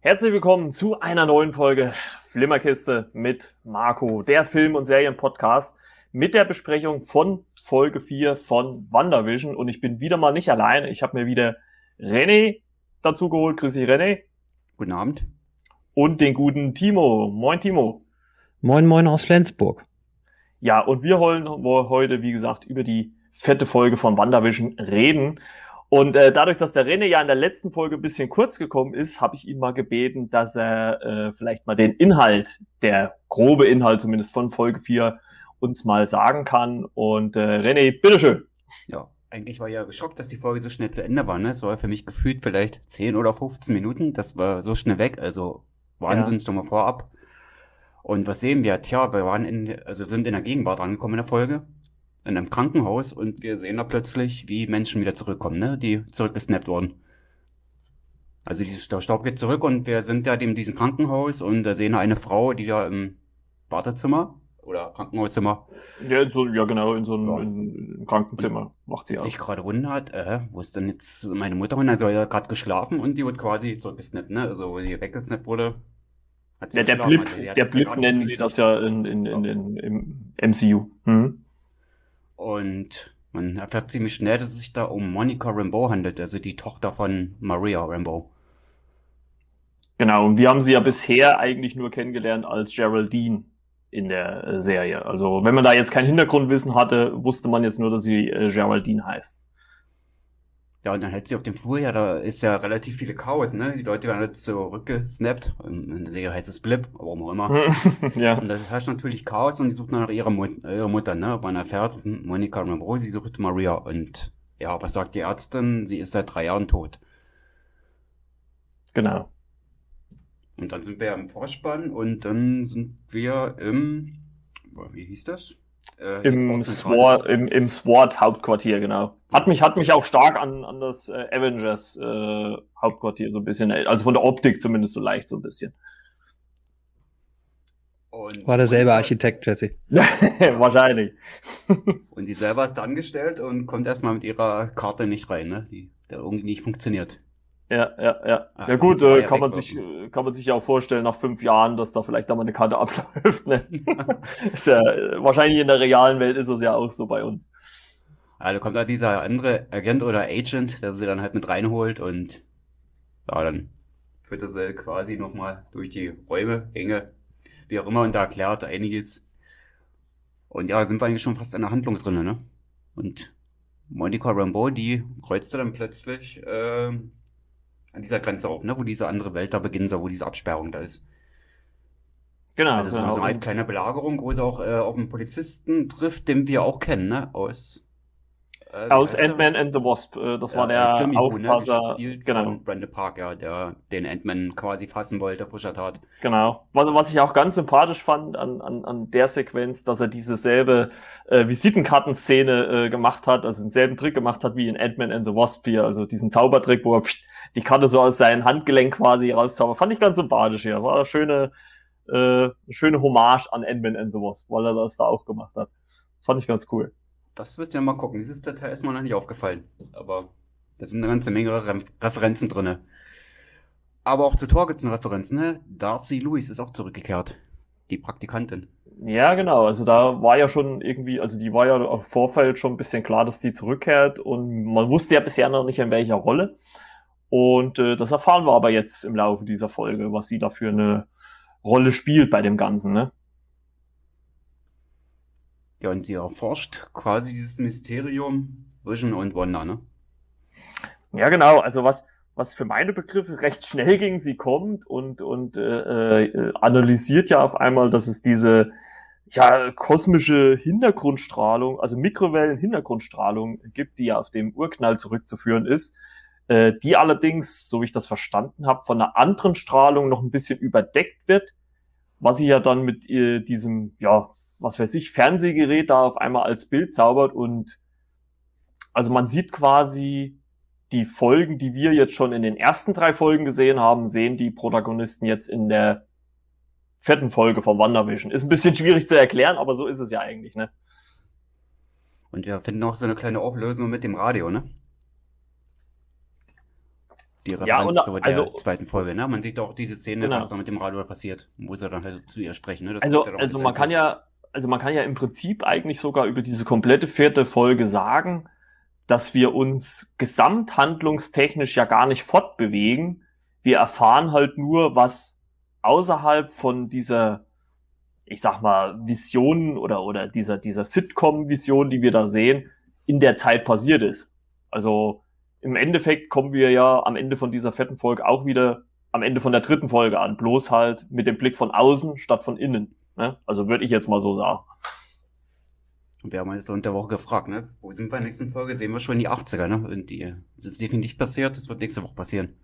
Herzlich willkommen zu einer neuen Folge Flimmerkiste mit Marco, der Film- und Serienpodcast mit der Besprechung von Folge 4 von WandaVision. Und ich bin wieder mal nicht alleine. Ich habe mir wieder René dazu geholt. Grüß dich, René. Guten Abend. Und den guten Timo. Moin, Timo. Moin, moin aus Flensburg. Ja, und wir wollen heute, wie gesagt, über die fette Folge von WandaVision reden. Und äh, dadurch, dass der René ja in der letzten Folge ein bisschen kurz gekommen ist, habe ich ihn mal gebeten, dass er äh, vielleicht mal den Inhalt, der grobe Inhalt zumindest von Folge 4 uns mal sagen kann. Und äh, René, bitteschön. Ja, eigentlich war ja geschockt, dass die Folge so schnell zu Ende war. Ne? Es war für mich gefühlt vielleicht 10 oder 15 Minuten. Das war so schnell weg. Also Wahnsinn, ja. schon mal vorab. Und was sehen wir? Tja, wir waren in, also sind in der Gegenwart angekommen in der Folge in einem Krankenhaus und wir sehen da plötzlich, wie Menschen wieder zurückkommen, ne? die zurückgesnappt wurden. Also der Staub geht zurück und wir sind ja in diesem Krankenhaus und da sehen wir eine Frau, die da im Wartezimmer oder Krankenhauszimmer. Ja, in so, ja genau, in so einem ja. in, in Krankenzimmer macht sie auch. Sich gerade wundert, äh, wo ist denn jetzt meine Mutter hin? Also, er hat gerade geschlafen und die wird quasi zurückgesnappt, ne? Also, wo sie weggesnappt wurde. Hat sie ja, der Blip, also, der Blip nennen sie das ja in, in, in, in, im MCU. Hm? Und man erfährt ziemlich schnell, dass es sich da um Monica Rambeau handelt, also die Tochter von Maria Rambeau. Genau, und wir haben sie ja bisher eigentlich nur kennengelernt als Geraldine in der äh, Serie. Also wenn man da jetzt kein Hintergrundwissen hatte, wusste man jetzt nur, dass sie äh, Geraldine heißt. Ja, und dann hält sie auf dem Flur, ja, da ist ja relativ viele Chaos, ne? Die Leute werden jetzt zurückgesnappt. In der Serie heißt es Blip, warum auch immer. ja. Und da herrscht natürlich Chaos und sie sucht nach ihrer, Mut ihrer Mutter, ne? Man erfährt, Monika Rambeau, sie sucht Maria. Und ja, was sagt die Ärztin? Sie ist seit drei Jahren tot. Genau. Und dann sind wir im Vorspann und dann sind wir im, wie hieß das? Äh, Im, Sword, im, Im SWAT Hauptquartier, genau. Hat mich, hat mich auch stark an, an das äh, Avengers äh, Hauptquartier so ein bisschen, also von der Optik zumindest so leicht so ein bisschen. Und War derselbe Architekt, Jesse. Wahrscheinlich. und die selber ist da angestellt und kommt erstmal mit ihrer Karte nicht rein, ne? Die, der irgendwie nicht funktioniert. Ja, ja, ja. Ah, ja gut, äh, kann man sich, äh, kann man sich ja auch vorstellen nach fünf Jahren, dass da vielleicht da mal eine Karte abläuft. Ne? ist ja, wahrscheinlich in der realen Welt ist es ja auch so bei uns. Also kommt da dieser andere Agent oder Agent, der sie dann halt mit reinholt und ja, dann führt er sie quasi nochmal durch die Räume, Enge, wie auch immer, und da erklärt einiges. Und ja, sind wir eigentlich schon fast in der Handlung drin, ne? Und Monica Rambeau, die kreuzte dann plötzlich äh, an dieser Grenze auf, ne? wo diese andere Welt da beginnen soll, wo diese Absperrung da ist. Genau. Also genau. so eine kleine Belagerung, wo sie auch äh, auf einen Polizisten trifft, den wir auch kennen, ne? Aus äh, Aus Ant-Man and the Wasp. Äh, das war der Jimmy Aufpasser. Ne? Genau. Von Brandon Park, ja, der den Ant-Man quasi fassen wollte, frischer Tat. Genau. Was, was ich auch ganz sympathisch fand an, an, an der Sequenz, dass er diese selbe äh, Visitenkartenszene äh, gemacht hat, also denselben Trick gemacht hat wie in Ant-Man and the Wasp hier, also diesen Zaubertrick, wo er pst, die Karte so aus seinem Handgelenk quasi rauszaubert. Fand ich ganz sympathisch hier. War eine schöne, äh, schöne Hommage an Ant-Man and the Wasp, weil er das da auch gemacht hat. Fand ich ganz cool. Das wirst du ja mal gucken. Dieses Detail ist mir noch nicht aufgefallen. Aber da sind eine ganze Menge Re Referenzen drin. Aber auch zu Tor gibt es eine Referenz, ne? Darcy Lewis ist auch zurückgekehrt. Die Praktikantin. Ja, genau. Also da war ja schon irgendwie, also die war ja im Vorfeld schon ein bisschen klar, dass die zurückkehrt und man wusste ja bisher noch nicht in welcher Rolle. Und äh, das erfahren wir aber jetzt im Laufe dieser Folge, was sie da für eine Rolle spielt bei dem Ganzen, ne? Ja, und sie erforscht quasi dieses Mysterium Vision und Wanda, ne? Ja, genau. Also was, was für meine Begriffe recht schnell ging, sie kommt und, und äh, äh, analysiert ja auf einmal, dass es diese ja, kosmische Hintergrundstrahlung, also Mikrowellen-Hintergrundstrahlung gibt, die ja auf dem Urknall zurückzuführen ist, äh, die allerdings, so wie ich das verstanden habe, von einer anderen Strahlung noch ein bisschen überdeckt wird, was sie ja dann mit äh, diesem, ja, was weiß ich, Fernsehgerät da auf einmal als Bild zaubert und also man sieht quasi die Folgen, die wir jetzt schon in den ersten drei Folgen gesehen haben, sehen die Protagonisten jetzt in der vierten Folge von WandaVision. Ist ein bisschen schwierig zu erklären, aber so ist es ja eigentlich, ne? Und wir finden auch so eine kleine Auflösung mit dem Radio, ne? die Referenz ja, und, zu der also, zweiten Folge. Ne? Man sieht auch diese Szene, genau. was da mit dem Radio passiert, wo sie dann halt zu ihr sprechen. Ne? also, also man kann ja, also man kann ja im Prinzip eigentlich sogar über diese komplette vierte Folge sagen, dass wir uns gesamthandlungstechnisch ja gar nicht fortbewegen. Wir erfahren halt nur, was außerhalb von dieser, ich sag mal, Vision oder, oder dieser, dieser Sitcom-Vision, die wir da sehen, in der Zeit passiert ist. Also im Endeffekt kommen wir ja am Ende von dieser vierten Folge auch wieder am Ende von der dritten Folge an, bloß halt mit dem Blick von außen statt von innen. Ne? Also würde ich jetzt mal so sagen. Und wir haben uns unter Woche gefragt, ne? Wo sind wir in der nächsten Folge? Sehen wir schon in die 80er, ne? Und die, das ist definitiv passiert, das wird nächste Woche passieren.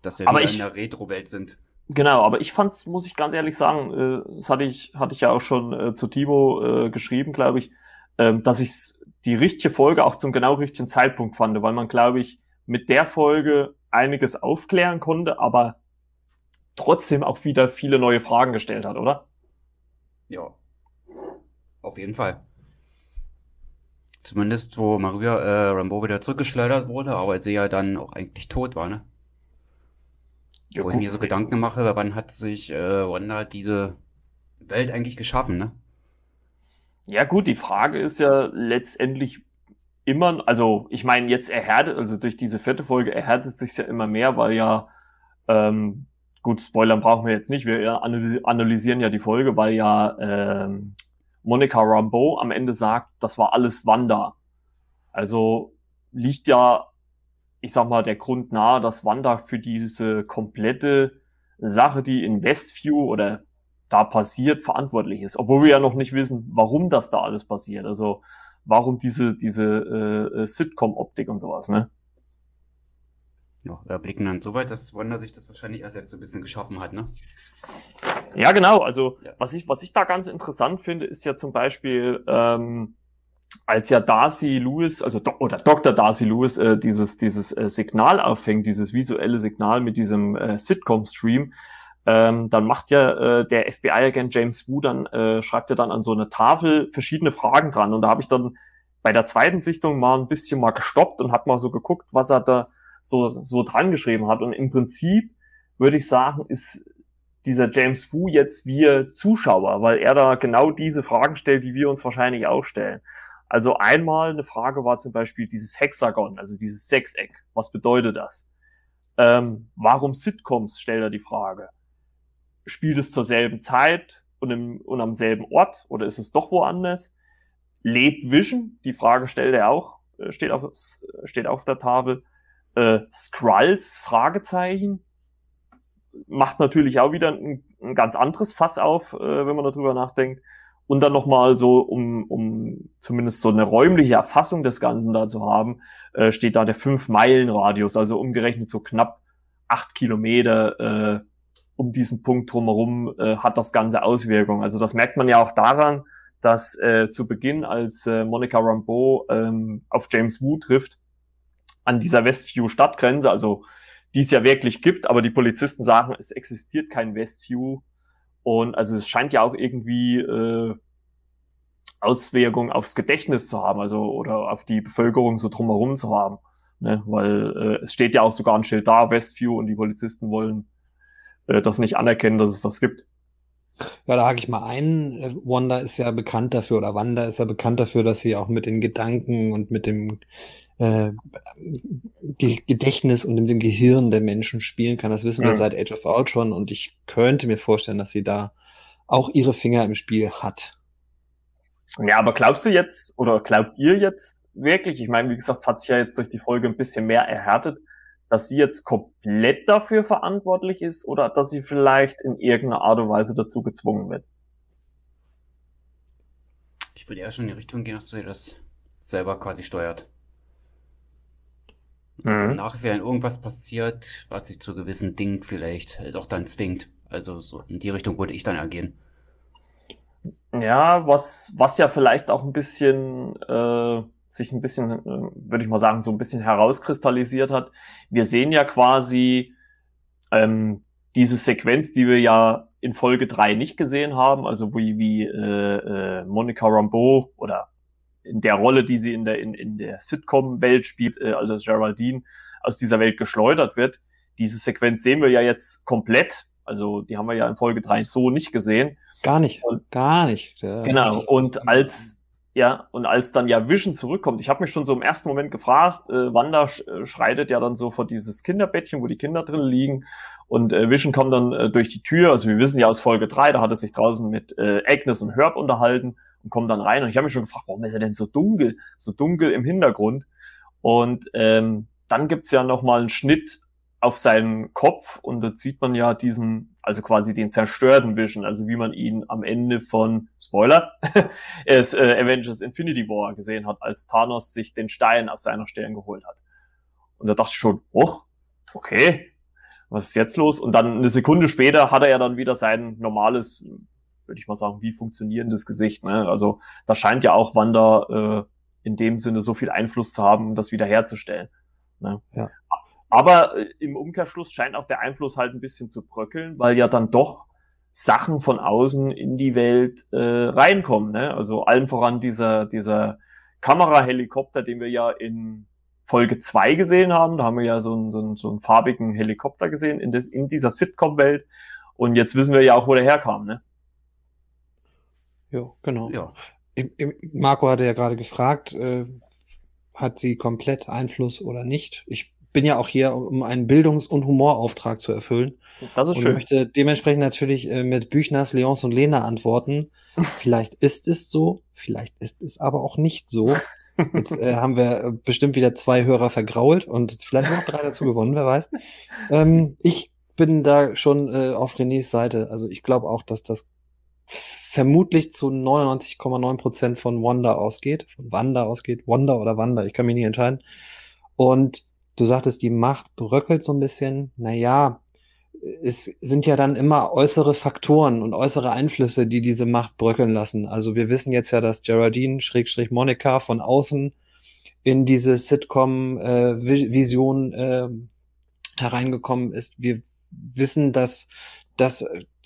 Dass wir aber ich, in der Retro-Welt sind. Genau, aber ich fand's, muss ich ganz ehrlich sagen, äh, das hatte ich, hatte ich ja auch schon äh, zu Timo äh, geschrieben, glaube ich, äh, dass ich die richtige Folge auch zum genau richtigen Zeitpunkt fand, weil man, glaube ich, mit der Folge einiges aufklären konnte, aber trotzdem auch wieder viele neue Fragen gestellt hat, oder? Ja. Auf jeden Fall. Zumindest, wo Maria äh, Rambo wieder zurückgeschleudert wurde, aber sie ja dann auch eigentlich tot war, ne? Ja, wo ich mir so Gedanken mache, wann hat sich äh, Wanda diese Welt eigentlich geschaffen, ne? Ja, gut, die Frage ist ja letztendlich immer, also ich meine, jetzt erhärtet, also durch diese vierte Folge erhärtet sich ja immer mehr, weil ja, ähm, gut, Spoilern brauchen wir jetzt nicht, wir analysieren ja die Folge, weil ja ähm, Monica Rambeau am Ende sagt, das war alles Wanda. Also liegt ja, ich sag mal, der Grund nahe, dass Wanda für diese komplette Sache, die in Westview oder da passiert, verantwortlich ist. Obwohl wir ja noch nicht wissen, warum das da alles passiert. Also warum diese, diese äh, äh, Sitcom-Optik und sowas, ne? Ja, wir blicken dann so weit, dass Wanda sich das wahrscheinlich erst jetzt so ein bisschen geschaffen hat, ne? Ja, genau. Also ja. was ich, was ich da ganz interessant finde, ist ja zum Beispiel, ähm, als ja Darcy Lewis, also Do oder Dr. Darcy Lewis, äh, dieses, dieses äh, Signal auffängt, dieses visuelle Signal mit diesem äh, Sitcom-Stream, ähm, dann macht ja äh, der FBI-Agent James Wu dann, äh, schreibt ja dann an so eine Tafel verschiedene Fragen dran. Und da habe ich dann bei der zweiten Sichtung mal ein bisschen mal gestoppt und hat mal so geguckt, was er da so, so dran geschrieben hat. Und im Prinzip würde ich sagen, ist dieser James Wu jetzt wir Zuschauer, weil er da genau diese Fragen stellt, die wir uns wahrscheinlich auch stellen. Also einmal eine Frage war zum Beispiel dieses Hexagon, also dieses Sechseck. Was bedeutet das? Ähm, warum Sitcoms, stellt er die Frage spielt es zur selben Zeit und, im, und am selben Ort oder ist es doch woanders? Lebt Vision? Die Frage stellt er auch, äh, steht auf, steht auf der Tafel. Äh, Skrulls? Fragezeichen. Macht natürlich auch wieder ein, ein ganz anderes Fass auf, äh, wenn man darüber nachdenkt. Und dann nochmal so, um, um zumindest so eine räumliche Erfassung des Ganzen da zu haben, äh, steht da der 5-Meilen-Radius, also umgerechnet so knapp acht Kilometer äh, um diesen Punkt drumherum äh, hat das Ganze Auswirkungen. Also das merkt man ja auch daran, dass äh, zu Beginn, als äh, Monica Rambeau ähm, auf James Wu trifft, an dieser Westview Stadtgrenze, also die es ja wirklich gibt, aber die Polizisten sagen, es existiert kein Westview. Und also es scheint ja auch irgendwie äh, Auswirkungen aufs Gedächtnis zu haben, also oder auf die Bevölkerung so drumherum zu haben. Ne? Weil äh, es steht ja auch sogar ein Schild da, Westview, und die Polizisten wollen äh, das nicht anerkennen, dass es das gibt. Ja, da hake ich mal ein. Wanda ist ja bekannt dafür, oder Wanda ist ja bekannt dafür, dass sie auch mit den Gedanken und mit dem äh, Gedächtnis und mit dem Gehirn der Menschen spielen kann. Das wissen wir seit Age of Ultron und ich könnte mir vorstellen, dass sie da auch ihre Finger im Spiel hat. Ja, aber glaubst du jetzt, oder glaubt ihr jetzt wirklich, ich meine, wie gesagt, es hat sich ja jetzt durch die Folge ein bisschen mehr erhärtet, dass sie jetzt komplett dafür verantwortlich ist oder dass sie vielleicht in irgendeiner Art und Weise dazu gezwungen wird. Ich würde eher schon in die Richtung gehen, dass sie das selber quasi steuert. Dass mhm. nachher wenn irgendwas passiert, was sich zu gewissen Dingen vielleicht doch dann zwingt. Also so in die Richtung würde ich dann ergehen. Ja, was, was ja vielleicht auch ein bisschen äh, sich ein bisschen, äh, würde ich mal sagen, so ein bisschen herauskristallisiert hat. Wir sehen ja quasi ähm, diese Sequenz, die wir ja in Folge drei nicht gesehen haben, also wie, wie äh, äh, Monica Rambeau oder in der Rolle, die sie in der, in, in der Sitcom-Welt spielt, äh, also Geraldine, aus dieser Welt geschleudert wird. Diese Sequenz sehen wir ja jetzt komplett. Also die haben wir ja in Folge 3 so nicht gesehen. Gar nicht. Und, gar nicht. Ja, genau. Und als ja, und als dann ja Vision zurückkommt, ich habe mich schon so im ersten Moment gefragt, äh, Wanda äh, schreitet ja dann so vor dieses Kinderbettchen, wo die Kinder drin liegen. Und äh, Vision kommt dann äh, durch die Tür, also wir wissen ja aus Folge 3, da hat er sich draußen mit äh, Agnes und Herb unterhalten und kommt dann rein. Und ich habe mich schon gefragt, warum ist er denn so dunkel, so dunkel im Hintergrund? Und ähm, dann gibt's ja nochmal einen Schnitt auf seinen Kopf und da sieht man ja diesen, also quasi den zerstörten Vision, also wie man ihn am Ende von Spoiler, es äh, Avengers Infinity War gesehen hat, als Thanos sich den Stein aus seiner Stirn geholt hat. Und da dachte ich schon, oh, okay, was ist jetzt los? Und dann eine Sekunde später hat er ja dann wieder sein normales, würde ich mal sagen, wie funktionierendes Gesicht. Ne? Also da scheint ja auch Wanda äh, in dem Sinne so viel Einfluss zu haben, das wiederherzustellen. Ne? Ja. Aber äh, im Umkehrschluss scheint auch der Einfluss halt ein bisschen zu bröckeln, weil ja dann doch Sachen von außen in die Welt äh, reinkommen. Ne? Also allen voran dieser, dieser Kamerahelikopter, den wir ja in Folge zwei gesehen haben. Da haben wir ja so einen, so einen, so einen farbigen Helikopter gesehen in, des, in dieser Sitcom-Welt. Und jetzt wissen wir ja auch, wo der herkam. Ne? Ja, genau. Ja. Marco hatte ja gerade gefragt, äh, hat sie komplett Einfluss oder nicht? Ich bin ja auch hier, um einen Bildungs- und Humorauftrag zu erfüllen. Das ist und schön. möchte dementsprechend natürlich äh, mit Büchners, Leons und Lena antworten. vielleicht ist es so, vielleicht ist es aber auch nicht so. Jetzt äh, haben wir äh, bestimmt wieder zwei Hörer vergrault und vielleicht noch drei dazu gewonnen, wer weiß. Ähm, ich bin da schon äh, auf Renés Seite. Also ich glaube auch, dass das vermutlich zu 99,9 Prozent von Wanda ausgeht, von Wanda ausgeht, Wanda oder Wanda, ich kann mich nicht entscheiden. Und Du sagtest, die Macht bröckelt so ein bisschen. Naja, es sind ja dann immer äußere Faktoren und äußere Einflüsse, die diese Macht bröckeln lassen. Also wir wissen jetzt ja, dass Geraldine, Schrägstrich Monika von außen in diese Sitcom-Vision äh, äh, hereingekommen ist. Wir wissen, dass, dass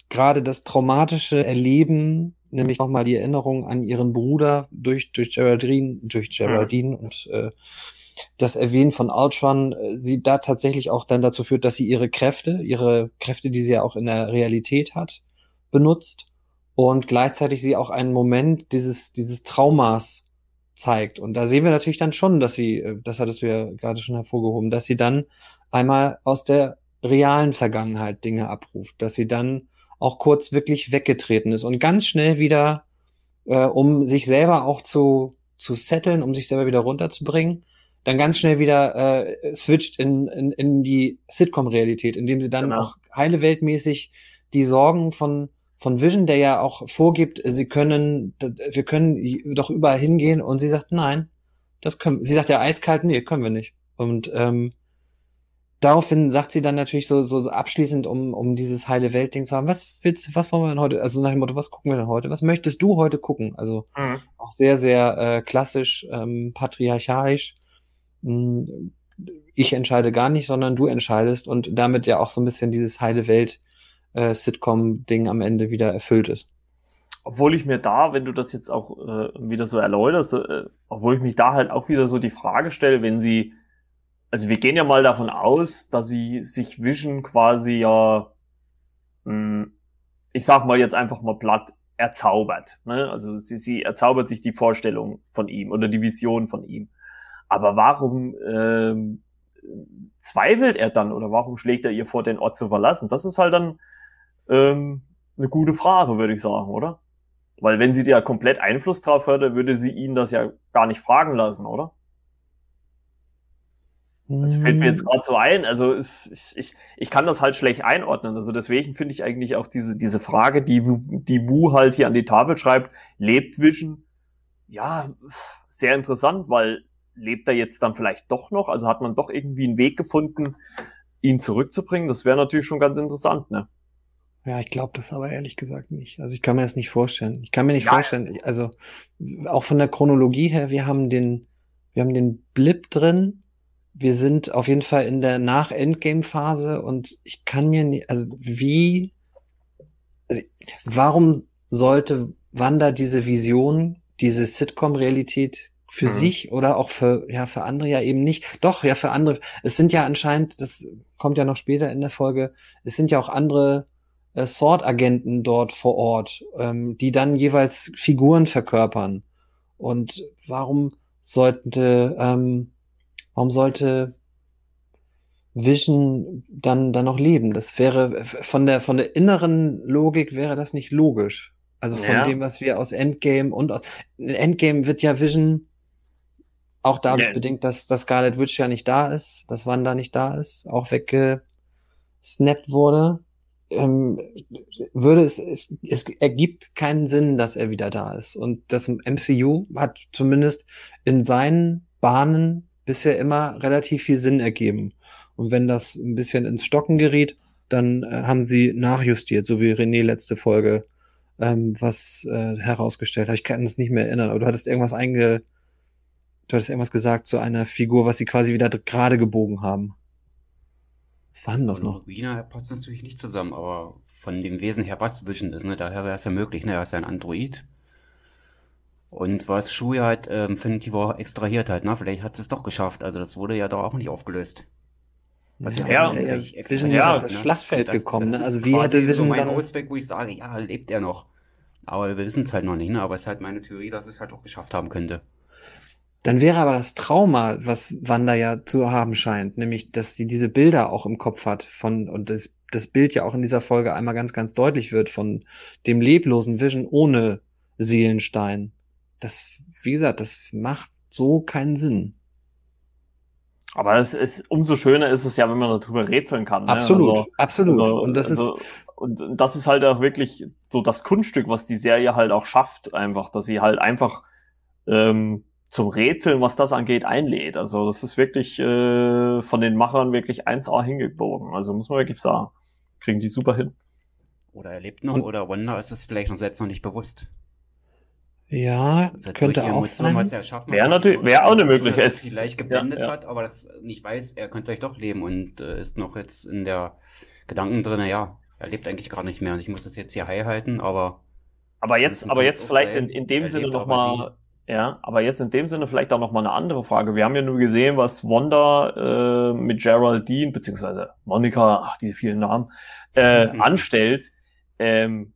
gerade das traumatische Erleben, nämlich nochmal die Erinnerung an ihren Bruder durch, durch Geraldine, durch Geraldine mhm. und äh, das Erwähnen von Ultron äh, sie da tatsächlich auch dann dazu führt, dass sie ihre Kräfte, ihre Kräfte, die sie ja auch in der Realität hat, benutzt und gleichzeitig sie auch einen Moment dieses, dieses Traumas zeigt. Und da sehen wir natürlich dann schon, dass sie, äh, das hattest du ja gerade schon hervorgehoben, dass sie dann einmal aus der realen Vergangenheit Dinge abruft, dass sie dann auch kurz wirklich weggetreten ist und ganz schnell wieder, äh, um sich selber auch zu, zu setteln, um sich selber wieder runterzubringen, dann ganz schnell wieder äh, switcht in, in, in die Sitcom-Realität, indem sie dann genau. auch heile weltmäßig die Sorgen von von Vision, der ja auch vorgibt, sie können, wir können doch überall hingehen und sie sagt, nein, das können, sie sagt ja eiskalt, nee, können wir nicht. Und ähm, daraufhin sagt sie dann natürlich so, so, abschließend, um, um dieses heile Welt-Ding zu haben, was willst was wollen wir denn heute, also nach dem Motto, was gucken wir denn heute? Was möchtest du heute gucken? Also mhm. auch sehr, sehr äh, klassisch, ähm, patriarchalisch hm, ich entscheide gar nicht, sondern du entscheidest und damit ja auch so ein bisschen dieses heile Welt äh, am Ende wieder erfüllt ist. Obwohl ich mir da, wenn du das jetzt auch äh, wieder so erläuterst, äh, obwohl ich mich da halt auch wieder so die Frage stelle, wenn sie, also wir gehen ja mal davon aus, dass sie sich Vision quasi ja, mh, hm, ich sag mal jetzt einfach mal platt, erzaubert. Ne? Also sie, sie erzaubert sich die Vorstellung von ihm oder die Vision von ihm. Aber warum ähm, zweifelt er dann oder warum schlägt er ihr vor, den Ort zu verlassen? Das ist halt dann ähm, eine gute Frage, würde ich sagen, oder? Weil wenn sie ja komplett Einfluss drauf hätte, würde sie ihn das ja gar nicht fragen lassen, oder? Das fällt mir jetzt gerade so ein. Also ich, ich, ich kann das halt schlecht einordnen. Also deswegen finde ich eigentlich auch diese, diese Frage, die, die Wu halt hier an die Tafel schreibt, lebt Vision? Ja, sehr interessant, weil lebt er jetzt dann vielleicht doch noch? Also hat man doch irgendwie einen Weg gefunden, ihn zurückzubringen? Das wäre natürlich schon ganz interessant, ne? Ja, ich glaube das aber ehrlich gesagt nicht. Also ich kann mir das nicht vorstellen. Ich kann mir nicht ja. vorstellen, also auch von der Chronologie her, wir haben den, wir haben den Blip drin. Wir sind auf jeden Fall in der Nach-Endgame-Phase und ich kann mir nicht, also wie, also warum sollte Wanda diese Vision, diese Sitcom-Realität für mhm. sich oder auch für, ja, für andere ja eben nicht. Doch, ja, für andere. Es sind ja anscheinend, das kommt ja noch später in der Folge, es sind ja auch andere äh, Sword-Agenten dort vor Ort, ähm, die dann jeweils Figuren verkörpern. Und warum sollte, ähm, warum sollte Vision dann, dann noch leben? Das wäre von der, von der inneren Logik wäre das nicht logisch. Also von ja. dem, was wir aus Endgame und aus Endgame wird ja Vision auch dadurch yeah. bedingt, dass, dass Scarlet Witch ja nicht da ist, dass Wanda nicht da ist, auch weggesnappt wurde, ähm, würde es, es, es ergibt keinen Sinn, dass er wieder da ist. Und das MCU hat zumindest in seinen Bahnen bisher immer relativ viel Sinn ergeben. Und wenn das ein bisschen ins Stocken geriet, dann äh, haben sie nachjustiert, so wie René letzte Folge ähm, was äh, herausgestellt hat. Ich kann es nicht mehr erinnern, aber du hattest irgendwas einge Du hattest irgendwas gesagt zu einer Figur, was sie quasi wieder gerade gebogen haben. Was war denn das noch? Wiener passt natürlich nicht zusammen, aber von dem Wesen her was Vision ist, ne? Daher wäre es ja möglich, ne? Er ist ja ein Android. Und was Shui halt ähm, War extrahiert hat, ne? Vielleicht hat es doch geschafft. Also das wurde ja doch auch nicht aufgelöst. Was ja, ja, ja Vision ja auf das ne? Schlachtfeld das, gekommen. Das ne? Also wie hätte Vision so mein dann... Ausweg, wo ich sage, ja, lebt er noch. Aber wir wissen es halt noch nicht, ne? Aber es ist halt meine Theorie, dass es halt auch geschafft haben könnte. Dann wäre aber das Trauma, was Wanda ja zu haben scheint, nämlich, dass sie diese Bilder auch im Kopf hat von, und das, das Bild ja auch in dieser Folge einmal ganz, ganz deutlich wird von dem leblosen Vision ohne Seelenstein. Das, wie gesagt, das macht so keinen Sinn. Aber es ist, umso schöner ist es ja, wenn man darüber rätseln kann. Ne? Absolut, also, absolut. Also, und das also, ist, und das ist halt auch wirklich so das Kunststück, was die Serie halt auch schafft, einfach, dass sie halt einfach ähm, zum Rätseln, was das angeht, einlädt. Also das ist wirklich äh, von den Machern wirklich 1A hingebogen. Also muss man wirklich sagen, kriegen die super hin. Oder er lebt noch, Und oder Wanda ist es vielleicht noch selbst noch nicht bewusst. Ja, also könnte auch sein. Wäre natürlich, wäre auch eine Möglichkeit. Dass sie leicht geblendet ja, ja. hat, aber das nicht weiß, er könnte vielleicht doch leben und äh, ist noch jetzt in der Gedanken drin, ja, er lebt eigentlich gar nicht mehr und ich muss das jetzt hier heil halten, aber. Aber jetzt, aber jetzt vielleicht in, in dem Sinne nochmal ja, aber jetzt in dem Sinne vielleicht auch noch mal eine andere Frage. Wir haben ja nur gesehen, was Wanda äh, mit Geraldine beziehungsweise Monika, ach diese vielen Namen, äh, mhm. anstellt. Ähm,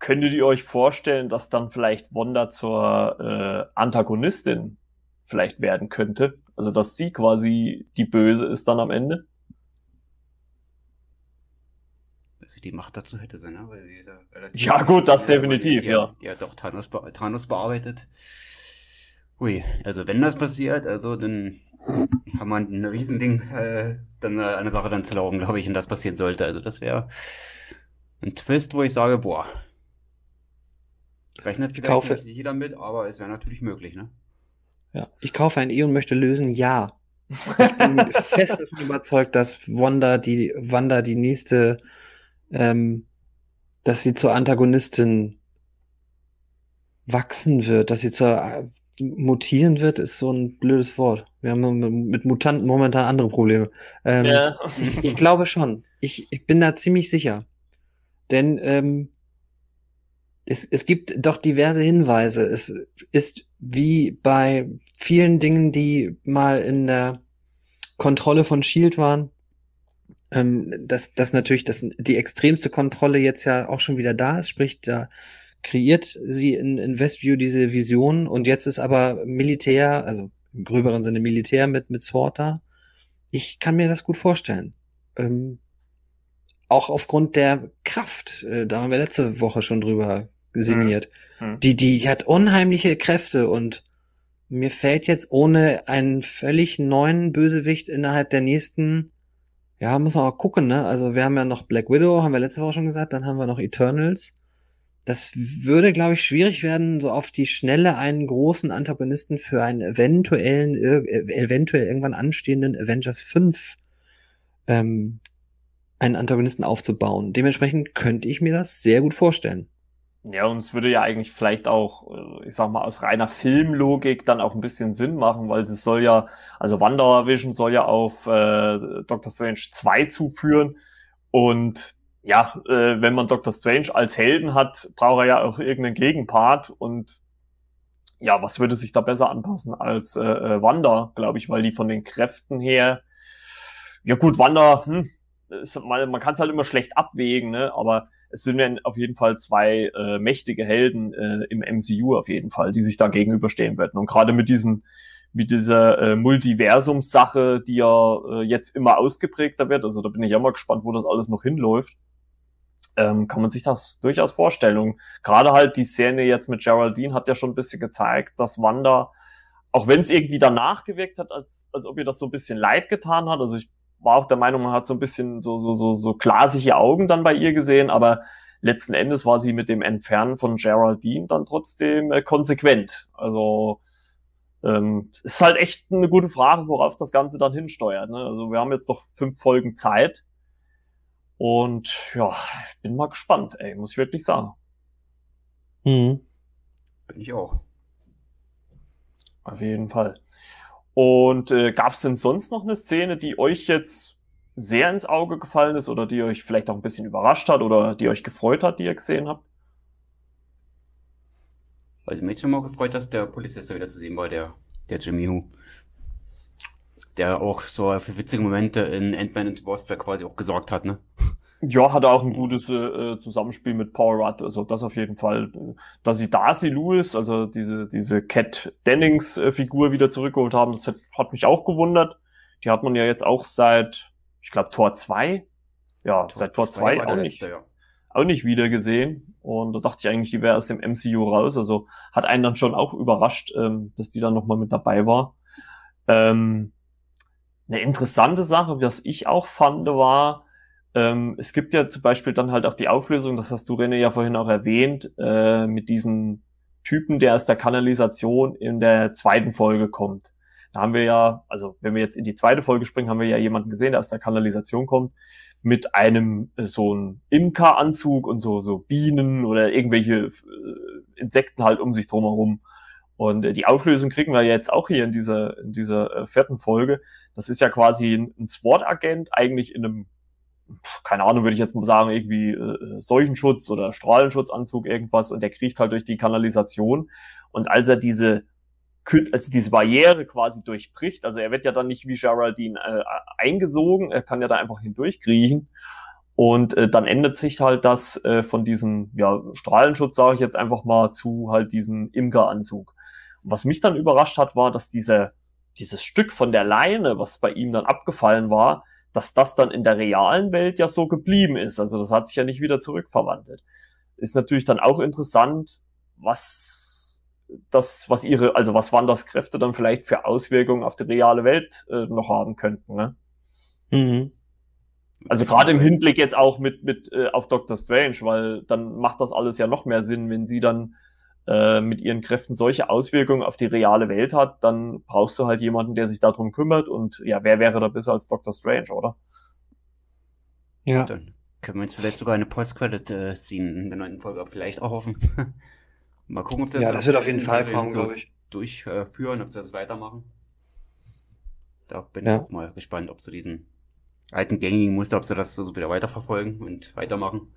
könntet ihr euch vorstellen, dass dann vielleicht Wanda zur äh, Antagonistin vielleicht werden könnte? Also dass sie quasi die Böse ist dann am Ende? sie die Macht dazu hätte, ne? Weil sie da ja, gut, das definitiv, ja. Hat doch Thanos, be Thanos bearbeitet. Hui, also wenn das passiert, also dann haben wir ein Riesending, äh, dann äh, eine Sache dann zu laufen, glaube ich, und das passieren sollte. Also das wäre ein Twist, wo ich sage, boah, rechnet vielleicht kaufe. nicht jeder mit, aber es wäre natürlich möglich, ne? Ja, ich kaufe ein E und möchte lösen, ja. Ich bin fest davon überzeugt, dass Wanda die, Wanda die nächste ähm, dass sie zur Antagonistin wachsen wird, dass sie zur äh, mutieren wird, ist so ein blödes Wort. Wir haben mit Mutanten momentan andere Probleme. Ähm, ja. ich glaube schon. Ich, ich bin da ziemlich sicher. Denn ähm, es, es gibt doch diverse Hinweise. Es ist wie bei vielen Dingen, die mal in der Kontrolle von Shield waren, ähm, dass, dass natürlich das, die extremste Kontrolle jetzt ja auch schon wieder da ist, sprich, da kreiert sie in, in Westview diese Vision und jetzt ist aber Militär, also im gröberen Sinne Militär mit, mit Sword da. Ich kann mir das gut vorstellen. Ähm, auch aufgrund der Kraft, äh, da haben wir letzte Woche schon drüber sinniert. Mhm. Die, die hat unheimliche Kräfte und mir fällt jetzt ohne einen völlig neuen Bösewicht innerhalb der nächsten ja, muss man auch gucken, ne? Also wir haben ja noch Black Widow, haben wir letzte Woche schon gesagt, dann haben wir noch Eternals. Das würde, glaube ich, schwierig werden, so auf die Schnelle einen großen Antagonisten für einen eventuellen, äh, eventuell irgendwann anstehenden Avengers 5 ähm, einen Antagonisten aufzubauen. Dementsprechend könnte ich mir das sehr gut vorstellen. Ja, und es würde ja eigentlich vielleicht auch, äh, ich sag mal, aus reiner Filmlogik dann auch ein bisschen Sinn machen, weil es soll ja, also WandaVision soll ja auf äh, Doctor Strange 2 zuführen. Und ja, äh, wenn man Doctor Strange als Helden hat, braucht er ja auch irgendeinen Gegenpart. Und ja, was würde sich da besser anpassen als äh, äh Wanda, glaube ich, weil die von den Kräften her, ja gut, Wanda, hm, ist, man, man kann es halt immer schlecht abwägen, ne? aber es sind ja auf jeden Fall zwei äh, mächtige Helden äh, im MCU auf jeden Fall, die sich da gegenüberstehen werden. Und gerade mit diesen mit dieser äh, Multiversums-Sache, die ja äh, jetzt immer ausgeprägter wird, also da bin ich ja mal gespannt, wo das alles noch hinläuft, ähm, kann man sich das durchaus vorstellen. Und gerade halt die Szene jetzt mit Geraldine hat ja schon ein bisschen gezeigt, dass Wanda, auch wenn es irgendwie danach gewirkt hat, als, als ob ihr das so ein bisschen leid getan hat, also ich war auch der Meinung, man hat so ein bisschen so, so, so, so glasige Augen dann bei ihr gesehen, aber letzten Endes war sie mit dem Entfernen von Geraldine dann trotzdem äh, konsequent. Also ähm, ist halt echt eine gute Frage, worauf das Ganze dann hinsteuert. Ne? Also wir haben jetzt noch fünf Folgen Zeit. Und ja, bin mal gespannt, ey, muss ich wirklich sagen. Mhm. Bin ich auch. Auf jeden Fall. Und äh, gab es denn sonst noch eine Szene, die euch jetzt sehr ins Auge gefallen ist oder die euch vielleicht auch ein bisschen überrascht hat oder die euch gefreut hat, die ihr gesehen habt? Also mich schon mal gefreut, dass der Polizist da wieder zu sehen war, der, der Jimmy Hu. Der auch so für witzige Momente in Ant-Man and the Wasp quasi auch gesorgt hat, ne? Ja, hat auch ein gutes äh, Zusammenspiel mit Paul Rudd, also das auf jeden Fall. Dass sie Darcy Lewis, also diese, diese Cat Dennings-Figur äh, wieder zurückgeholt haben, das hat, hat, mich auch gewundert. Die hat man ja jetzt auch seit, ich glaube, Tor 2. Ja, Tor seit Tor 2 auch nicht. Letzte, ja. Auch nicht wieder gesehen. Und da dachte ich eigentlich, die wäre aus dem MCU raus. Also hat einen dann schon auch überrascht, ähm, dass die dann nochmal mit dabei war. Ähm, eine interessante Sache, was ich auch fand, war, ähm, es gibt ja zum Beispiel dann halt auch die Auflösung, das hast du René ja vorhin auch erwähnt, äh, mit diesem Typen, der aus der Kanalisation in der zweiten Folge kommt. Da haben wir ja, also wenn wir jetzt in die zweite Folge springen, haben wir ja jemanden gesehen, der aus der Kanalisation kommt, mit einem äh, so ein Imkeranzug und so, so Bienen oder irgendwelche äh, Insekten halt um sich drumherum. Und äh, die Auflösung kriegen wir jetzt auch hier in dieser, in dieser äh, vierten Folge. Das ist ja quasi ein, ein SWAT-Agent, eigentlich in einem keine Ahnung, würde ich jetzt mal sagen, irgendwie äh, Seuchenschutz oder Strahlenschutzanzug, irgendwas, und der kriecht halt durch die Kanalisation. Und als er diese als diese Barriere quasi durchbricht, also er wird ja dann nicht wie Geraldine äh, eingesogen, er kann ja da einfach hindurchkriechen. Und äh, dann ändert sich halt das äh, von diesem ja, Strahlenschutz, sage ich jetzt einfach mal, zu halt diesem Imkeranzug. Was mich dann überrascht hat, war, dass diese, dieses Stück von der Leine, was bei ihm dann abgefallen war, dass das dann in der realen Welt ja so geblieben ist. Also das hat sich ja nicht wieder zurückverwandelt. Ist natürlich dann auch interessant, was das, was ihre, also was Wanders Kräfte dann vielleicht für Auswirkungen auf die reale Welt äh, noch haben könnten. Ne? Mhm. Also gerade im Hinblick jetzt auch mit mit äh, auf Doctor Strange, weil dann macht das alles ja noch mehr Sinn, wenn sie dann äh, mit ihren Kräften solche Auswirkungen auf die reale Welt hat, dann brauchst du halt jemanden, der sich darum kümmert. Und ja, wer wäre da besser als Doctor Strange, oder? Ja. Dann können wir jetzt vielleicht sogar eine Post-Credit-Scene in der neunten Folge vielleicht auch hoffen. Mal gucken, ob das Ja, das wird auf jeden Fall kommen, so glaube ich. Durchführen, ob sie das weitermachen. Da bin ja. ich auch mal gespannt, ob sie diesen alten gängigen Muster, ob sie das so wieder weiterverfolgen und weitermachen.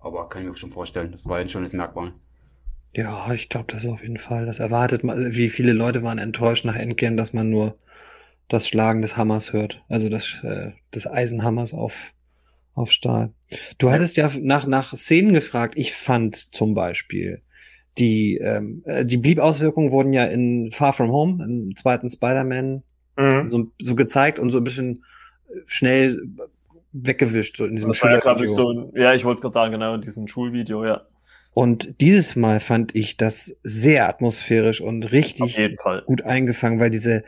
Aber kann ich mir schon vorstellen, das war ein schönes Merkmal. Ja, ich glaube das auf jeden Fall. Das erwartet man. Wie viele Leute waren enttäuscht nach Endgame, dass man nur das Schlagen des Hammers hört. Also das, äh, des Eisenhammers auf, auf Stahl. Du hattest ja nach, nach Szenen gefragt. Ich fand zum Beispiel, die, ähm, äh, die Blieb-Auswirkungen wurden ja in Far From Home, im zweiten Spider-Man, mhm. so, so gezeigt und so ein bisschen schnell weggewischt, so in diesem Schulvideo. Ja, so, ja, ich wollte es gerade sagen, genau, in diesem Schulvideo, ja. Und dieses Mal fand ich das sehr atmosphärisch und richtig gut eingefangen, weil diese,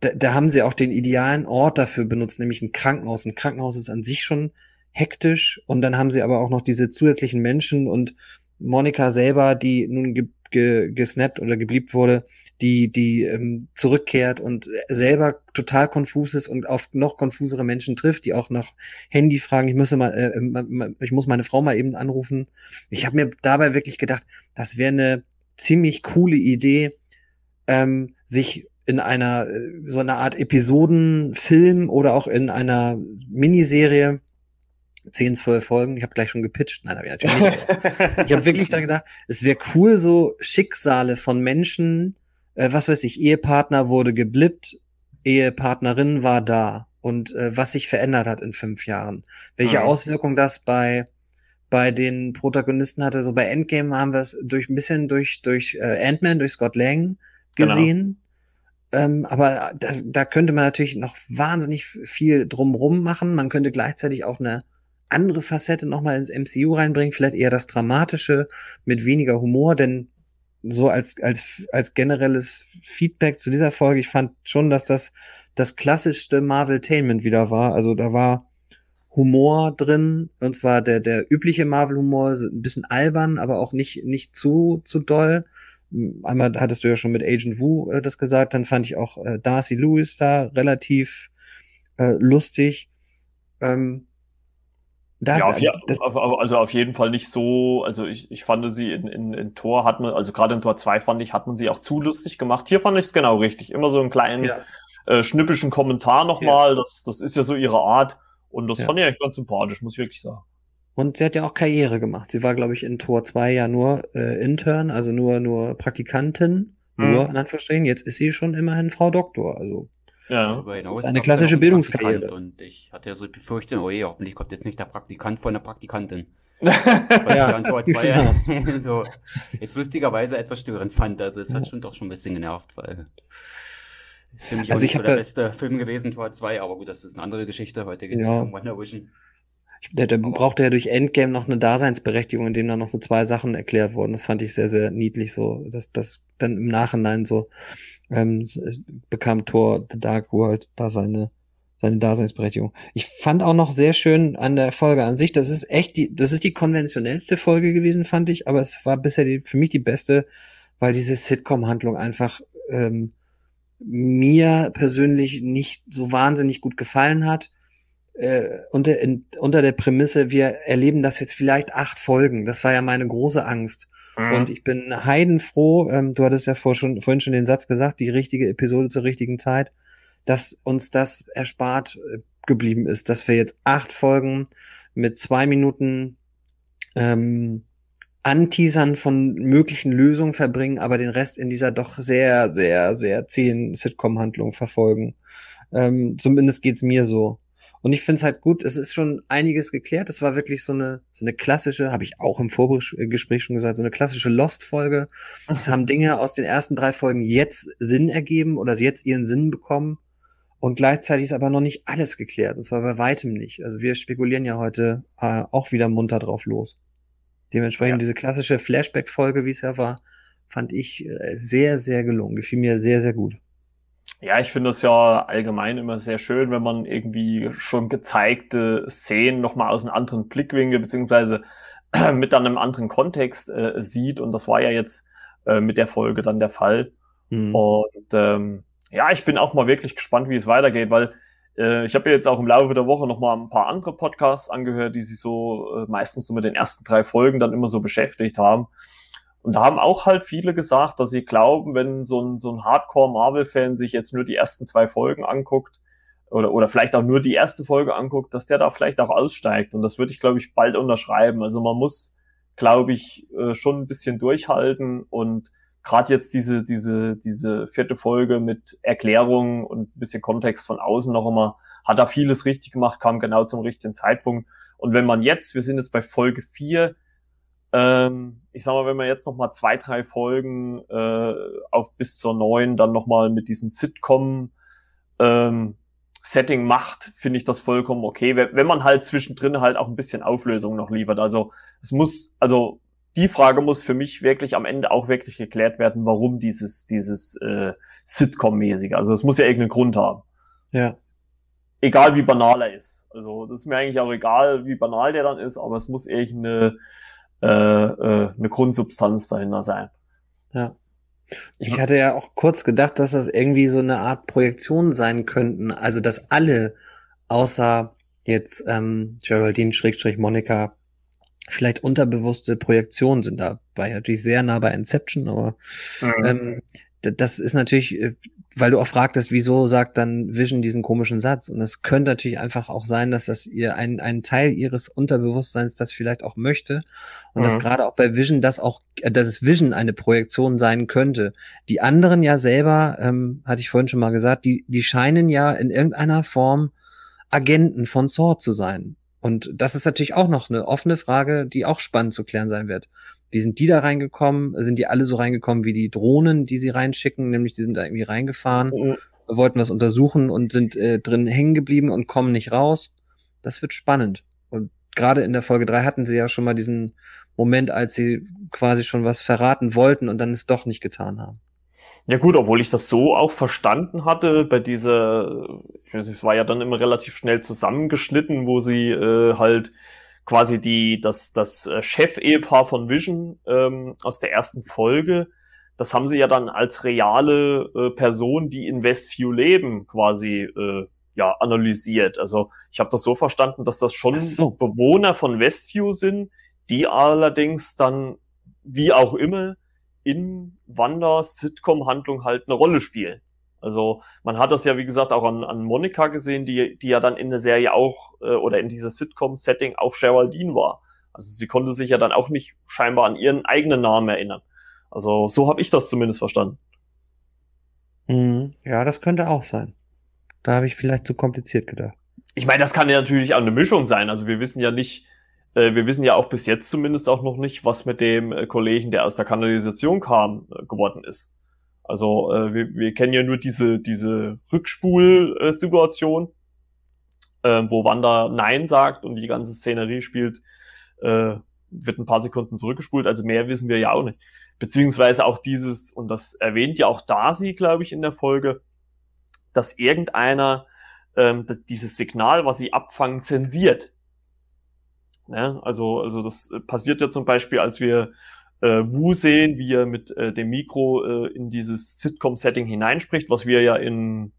da, da haben sie auch den idealen Ort dafür benutzt, nämlich ein Krankenhaus. Ein Krankenhaus ist an sich schon hektisch und dann haben sie aber auch noch diese zusätzlichen Menschen und Monika selber, die nun ge, ge, gesnappt oder gebliebt wurde, die, die ähm, zurückkehrt und selber total konfus ist und auf noch konfusere Menschen trifft, die auch nach Handy fragen, ich müsse mal, äh, ich muss meine Frau mal eben anrufen. Ich habe mir dabei wirklich gedacht, das wäre eine ziemlich coole Idee, ähm, sich in einer so einer Art Episodenfilm oder auch in einer Miniserie 10, 12 Folgen. Ich habe gleich schon gepitcht. Nein, habe ich natürlich nicht. ich habe wirklich da gedacht, es wäre cool, so Schicksale von Menschen, äh, was weiß ich, Ehepartner wurde geblippt, Ehepartnerin war da und äh, was sich verändert hat in fünf Jahren. Welche mhm. Auswirkungen das bei bei den Protagonisten hatte. So bei Endgame haben wir es durch ein bisschen durch durch äh, Ant-Man, durch Scott Lang genau. gesehen. Genau. Ähm, aber da, da könnte man natürlich noch wahnsinnig viel drumrum machen. Man könnte gleichzeitig auch eine andere Facette nochmal ins MCU reinbringen, vielleicht eher das Dramatische mit weniger Humor, denn so als, als, als generelles Feedback zu dieser Folge, ich fand schon, dass das das klassischste Marvel-Tainment wieder war. Also da war Humor drin, und zwar der, der übliche Marvel-Humor, ein bisschen albern, aber auch nicht, nicht zu, zu doll. Einmal hattest du ja schon mit Agent Wu äh, das gesagt, dann fand ich auch äh, Darcy Lewis da relativ äh, lustig. Ähm, da, ja, auf, also auf jeden Fall nicht so, also ich, ich fand sie in, in, in Tor hat man, also gerade in Tor 2 fand ich, hat man sie auch zu lustig gemacht. Hier fand ich es genau richtig. Immer so einen kleinen ja. äh, schnippischen Kommentar nochmal, ja. das, das ist ja so ihre Art. Und das ja. fand ich eigentlich ganz sympathisch, muss ich wirklich sagen. Und sie hat ja auch Karriere gemacht. Sie war, glaube ich, in Tor 2 ja nur äh, Intern, also nur, nur Praktikantin, hm. nur in Anführungsstrichen. Jetzt ist sie schon immerhin Frau Doktor, also ja, das ist eine klassische Bildungskarriere. Und ich hatte ja so befürchtet, oh je, hoffentlich kommt jetzt nicht der Praktikant von der Praktikantin. Was ja. ich an Tor 2 ja. so jetzt lustigerweise etwas störend fand. Also es hat schon doch schon ein bisschen genervt, weil es für mich also auch nicht so der beste Film gewesen, Tor 2, aber gut, das ist eine andere Geschichte. Heute geht es ja. um Wonder Vision. Der, der brauchte ja durch Endgame noch eine Daseinsberechtigung, in dem dann noch so zwei Sachen erklärt wurden. Das fand ich sehr, sehr niedlich so, dass das dann im Nachhinein so ähm, bekam Thor The Dark World da seine seine Daseinsberechtigung. Ich fand auch noch sehr schön an der Folge an sich, das ist echt die, das ist die konventionellste Folge gewesen, fand ich, aber es war bisher die, für mich die beste, weil diese Sitcom-Handlung einfach ähm, mir persönlich nicht so wahnsinnig gut gefallen hat äh, unter, in, unter der Prämisse, wir erleben das jetzt vielleicht acht Folgen. Das war ja meine große Angst. Mhm. Und ich bin heidenfroh, ähm, du hattest ja vor schon, vorhin schon den Satz gesagt, die richtige Episode zur richtigen Zeit, dass uns das erspart äh, geblieben ist, dass wir jetzt acht Folgen mit zwei Minuten ähm, Anteasern von möglichen Lösungen verbringen, aber den Rest in dieser doch sehr, sehr, sehr zähen Sitcom-Handlung verfolgen. Ähm, zumindest geht's mir so. Und ich finde es halt gut, es ist schon einiges geklärt. Es war wirklich so eine, so eine klassische, habe ich auch im Vorgespräch schon gesagt, so eine klassische Lost-Folge. Es haben Dinge aus den ersten drei Folgen jetzt Sinn ergeben oder jetzt ihren Sinn bekommen. Und gleichzeitig ist aber noch nicht alles geklärt. Und zwar bei weitem nicht. Also wir spekulieren ja heute äh, auch wieder munter drauf los. Dementsprechend ja. diese klassische Flashback-Folge, wie es ja war, fand ich äh, sehr, sehr gelungen. Gefiel mir sehr, sehr gut. Ja, ich finde es ja allgemein immer sehr schön, wenn man irgendwie schon gezeigte Szenen nochmal aus einem anderen Blickwinkel beziehungsweise mit dann einem anderen Kontext äh, sieht. Und das war ja jetzt äh, mit der Folge dann der Fall. Mhm. Und ähm, ja, ich bin auch mal wirklich gespannt, wie es weitergeht, weil äh, ich habe ja jetzt auch im Laufe der Woche nochmal ein paar andere Podcasts angehört, die sich so äh, meistens so mit den ersten drei Folgen dann immer so beschäftigt haben. Und da haben auch halt viele gesagt, dass sie glauben, wenn so ein, so ein Hardcore-Marvel-Fan sich jetzt nur die ersten zwei Folgen anguckt, oder, oder vielleicht auch nur die erste Folge anguckt, dass der da vielleicht auch aussteigt. Und das würde ich, glaube ich, bald unterschreiben. Also man muss, glaube ich, äh, schon ein bisschen durchhalten und gerade jetzt diese, diese, diese vierte Folge mit Erklärungen und ein bisschen Kontext von außen noch immer, hat da vieles richtig gemacht, kam genau zum richtigen Zeitpunkt. Und wenn man jetzt, wir sind jetzt bei Folge vier ähm, ich sag mal, wenn man jetzt noch mal zwei, drei Folgen äh, auf bis zur neun dann noch mal mit diesem Sitcom ähm, Setting macht, finde ich das vollkommen okay. Wenn man halt zwischendrin halt auch ein bisschen Auflösung noch liefert. Also es muss, also die Frage muss für mich wirklich am Ende auch wirklich geklärt werden, warum dieses, dieses äh, Sitcom-mäßige. Also es muss ja irgendeinen Grund haben. Ja. Egal wie banal er ist. Also das ist mir eigentlich auch egal, wie banal der dann ist, aber es muss irgendeine äh, äh, eine Grundsubstanz dahinter sein. Ja. Ich hatte ja auch kurz gedacht, dass das irgendwie so eine Art Projektion sein könnten. Also, dass alle außer jetzt ähm, Geraldine Schrägstrich Monika vielleicht unterbewusste Projektionen sind. Da war ich natürlich sehr nah bei Inception, aber mhm. ähm, das ist natürlich, äh, weil du auch fragtest, wieso sagt dann Vision diesen komischen Satz? Und es könnte natürlich einfach auch sein, dass das ihr ein, ein Teil ihres Unterbewusstseins das vielleicht auch möchte. Und mhm. dass gerade auch bei Vision das auch, äh, dass Vision eine Projektion sein könnte. Die anderen ja selber, ähm, hatte ich vorhin schon mal gesagt, die, die scheinen ja in irgendeiner Form Agenten von Sword zu sein. Und das ist natürlich auch noch eine offene Frage, die auch spannend zu klären sein wird. Wie sind die da reingekommen? Sind die alle so reingekommen wie die Drohnen, die sie reinschicken? Nämlich, die sind da irgendwie reingefahren, mhm. wollten was untersuchen und sind äh, drin hängen geblieben und kommen nicht raus. Das wird spannend. Und gerade in der Folge drei hatten sie ja schon mal diesen Moment, als sie quasi schon was verraten wollten und dann es doch nicht getan haben. Ja gut, obwohl ich das so auch verstanden hatte, bei dieser, ich weiß nicht, es war ja dann immer relativ schnell zusammengeschnitten, wo sie äh, halt quasi die, das, das äh, Chef-Ehepaar von Vision ähm, aus der ersten Folge, das haben sie ja dann als reale äh, Person, die in Westview leben, quasi äh, ja analysiert. Also ich habe das so verstanden, dass das schon so. Bewohner von Westview sind, die allerdings dann wie auch immer in Wanders Sitcom-Handlung halt eine Rolle spielen. Also man hat das ja, wie gesagt, auch an, an Monika gesehen, die, die ja dann in der Serie auch äh, oder in dieser Sitcom-Setting auch Geraldine war. Also sie konnte sich ja dann auch nicht scheinbar an ihren eigenen Namen erinnern. Also so habe ich das zumindest verstanden. Mhm. Ja, das könnte auch sein. Da habe ich vielleicht zu kompliziert gedacht. Ich meine, das kann ja natürlich auch eine Mischung sein. Also wir wissen ja nicht, äh, wir wissen ja auch bis jetzt zumindest auch noch nicht, was mit dem äh, Kollegen, der aus der Kanalisation kam, äh, geworden ist. Also äh, wir, wir kennen ja nur diese, diese Rückspul-Situation, äh, wo Wanda Nein sagt und die ganze Szenerie spielt, äh, wird ein paar Sekunden zurückgespult. Also mehr wissen wir ja auch nicht. Beziehungsweise auch dieses, und das erwähnt ja auch Darcy, glaube ich, in der Folge, dass irgendeiner ähm, dieses Signal, was sie abfangen, zensiert. Ja, also, also das passiert ja zum Beispiel, als wir äh, Wu sehen, wie er mit äh, dem Mikro äh, in dieses Sitcom-Setting hineinspricht, was wir ja in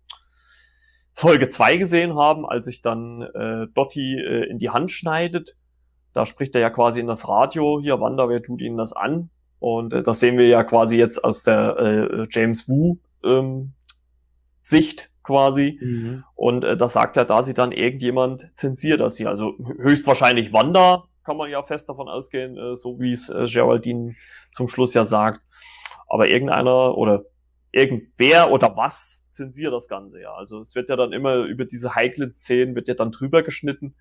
Folge zwei gesehen haben, als sich dann äh, Dottie äh, in die Hand schneidet. Da spricht er ja quasi in das Radio, hier Wanda, wer tut Ihnen das an? Und äh, das sehen wir ja quasi jetzt aus der äh, James Wu ähm, Sicht quasi. Mhm. Und äh, das sagt er, da sie dann irgendjemand zensiert das hier. Also höchstwahrscheinlich Wanda, kann man ja fest davon ausgehen, äh, so wie es äh, Geraldine zum Schluss ja sagt. Aber irgendeiner oder irgendwer oder was zensiert das Ganze ja. Also es wird ja dann immer über diese heiklen Szenen wird ja dann drüber geschnitten.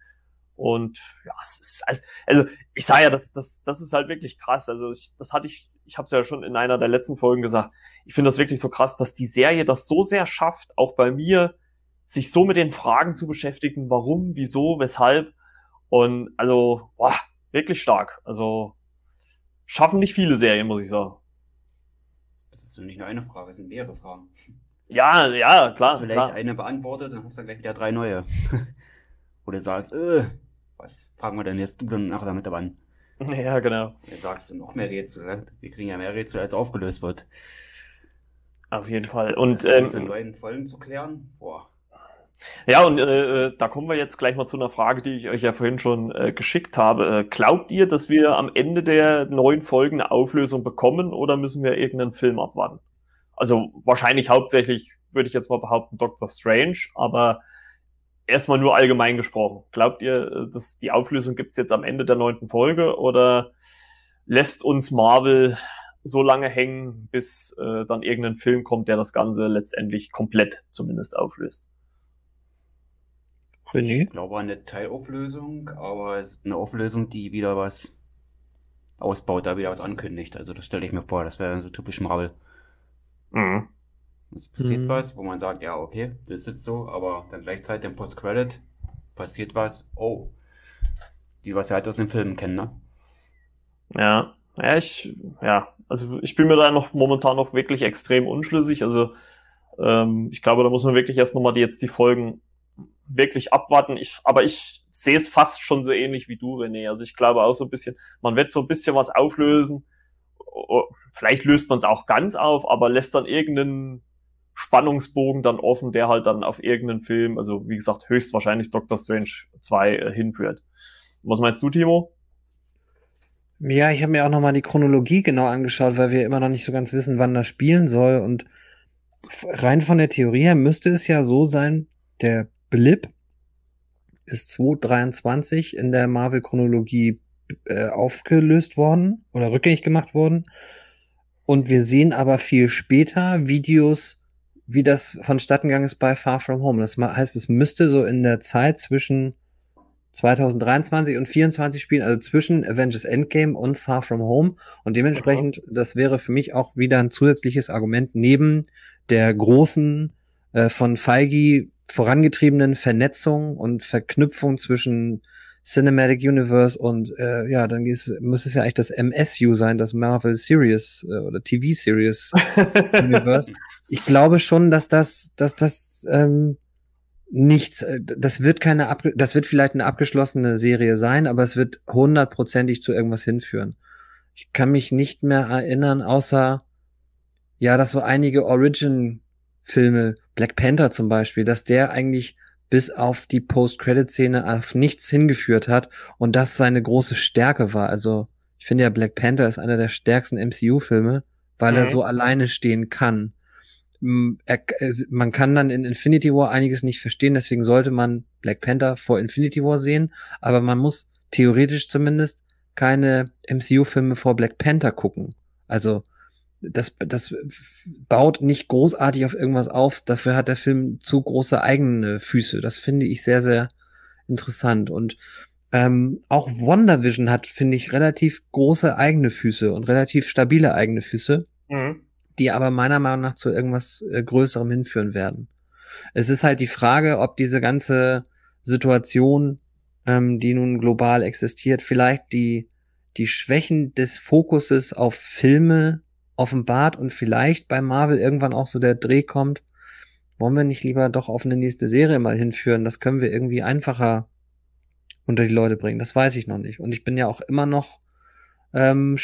Und ja, es ist also, also ich sage ja, das, das, das ist halt wirklich krass. Also ich, das hatte ich, ich habe es ja schon in einer der letzten Folgen gesagt. Ich finde das wirklich so krass, dass die Serie das so sehr schafft, auch bei mir, sich so mit den Fragen zu beschäftigen, warum, wieso, weshalb und also, boah, wirklich stark. Also schaffen nicht viele Serien, muss ich sagen. Das ist nicht nur eine Frage, es sind mehrere Fragen. Ja, ja, klar. Hast du vielleicht klar. eine beantwortet, dann hast du gleich wieder drei neue. Wo du sagst, äh, was fragen wir denn jetzt du dann nachher damit an? Ja, genau. Du sagst noch mehr Rätsel, ne? Wir kriegen ja mehr Rätsel, als aufgelöst wird. Auf jeden Fall. Und ähm, in neuen Folgen zu klären, boah. Ja, und äh, äh, da kommen wir jetzt gleich mal zu einer Frage, die ich euch ja vorhin schon äh, geschickt habe. Äh, glaubt ihr, dass wir am Ende der neuen Folgen eine Auflösung bekommen oder müssen wir irgendeinen Film abwarten? Also wahrscheinlich hauptsächlich, würde ich jetzt mal behaupten, Doctor Strange, aber erstmal nur allgemein gesprochen. Glaubt ihr, äh, dass die Auflösung gibt's jetzt am Ende der neunten Folge oder lässt uns Marvel so lange hängen, bis äh, dann irgendein Film kommt, der das Ganze letztendlich komplett zumindest auflöst? René? Ich glaube eine Teilauflösung, aber es ist eine Auflösung, die wieder was ausbaut, da wieder was ankündigt. Also das stelle ich mir vor, das wäre so typisch Marvel. Mhm. Es passiert mhm. was, wo man sagt, ja, okay, das ist jetzt so, aber dann gleichzeitig im Post-Credit passiert was, oh, die was wir halt aus den Filmen kennen, ne? Ja, ja, ich, ja, also ich bin mir da noch momentan noch wirklich extrem unschlüssig. Also ähm, ich glaube, da muss man wirklich erst nochmal die, jetzt die Folgen wirklich abwarten. Ich, aber ich sehe es fast schon so ähnlich wie du, René. Also ich glaube auch so ein bisschen, man wird so ein bisschen was auflösen. Vielleicht löst man es auch ganz auf, aber lässt dann irgendeinen Spannungsbogen dann offen, der halt dann auf irgendeinen Film, also wie gesagt, höchstwahrscheinlich Doctor Strange 2 äh, hinführt. Was meinst du, Timo? Ja, ich habe mir auch noch mal die Chronologie genau angeschaut, weil wir immer noch nicht so ganz wissen, wann das spielen soll. Und rein von der Theorie her müsste es ja so sein, der Blip ist 2023 in der Marvel-Chronologie äh, aufgelöst worden oder rückgängig gemacht worden. Und wir sehen aber viel später Videos, wie das vonstatten gegangen ist bei Far From Home. Das heißt, es müsste so in der Zeit zwischen 2023 und 24 spielen, also zwischen Avengers Endgame und Far From Home. Und dementsprechend, das wäre für mich auch wieder ein zusätzliches Argument neben der großen äh, von Feige vorangetriebenen Vernetzung und Verknüpfung zwischen Cinematic Universe und äh, ja, dann muss es ja eigentlich das MSU sein, das Marvel Series äh, oder TV Series Universe. Ich glaube schon, dass das, dass das ähm, nichts, äh, das wird keine, ab, das wird vielleicht eine abgeschlossene Serie sein, aber es wird hundertprozentig zu irgendwas hinführen. Ich kann mich nicht mehr erinnern, außer, ja, dass so einige Origin-Filme, Black Panther zum Beispiel, dass der eigentlich bis auf die Post-Credit-Szene auf nichts hingeführt hat und das seine große Stärke war. Also, ich finde ja Black Panther ist einer der stärksten MCU-Filme, weil mhm. er so alleine stehen kann er, man kann dann in Infinity War einiges nicht verstehen, deswegen sollte man Black Panther vor Infinity War sehen, aber man muss theoretisch zumindest keine MCU-Filme vor Black Panther gucken. Also das, das baut nicht großartig auf irgendwas auf, dafür hat der Film zu große eigene Füße. Das finde ich sehr, sehr interessant. Und ähm, auch WandaVision hat, finde ich, relativ große eigene Füße und relativ stabile eigene Füße. Mhm die aber meiner Meinung nach zu irgendwas äh, Größerem hinführen werden. Es ist halt die Frage, ob diese ganze Situation, ähm, die nun global existiert, vielleicht die, die Schwächen des Fokuses auf Filme offenbart und vielleicht bei Marvel irgendwann auch so der Dreh kommt, wollen wir nicht lieber doch auf eine nächste Serie mal hinführen? Das können wir irgendwie einfacher unter die Leute bringen. Das weiß ich noch nicht. Und ich bin ja auch immer noch ähm,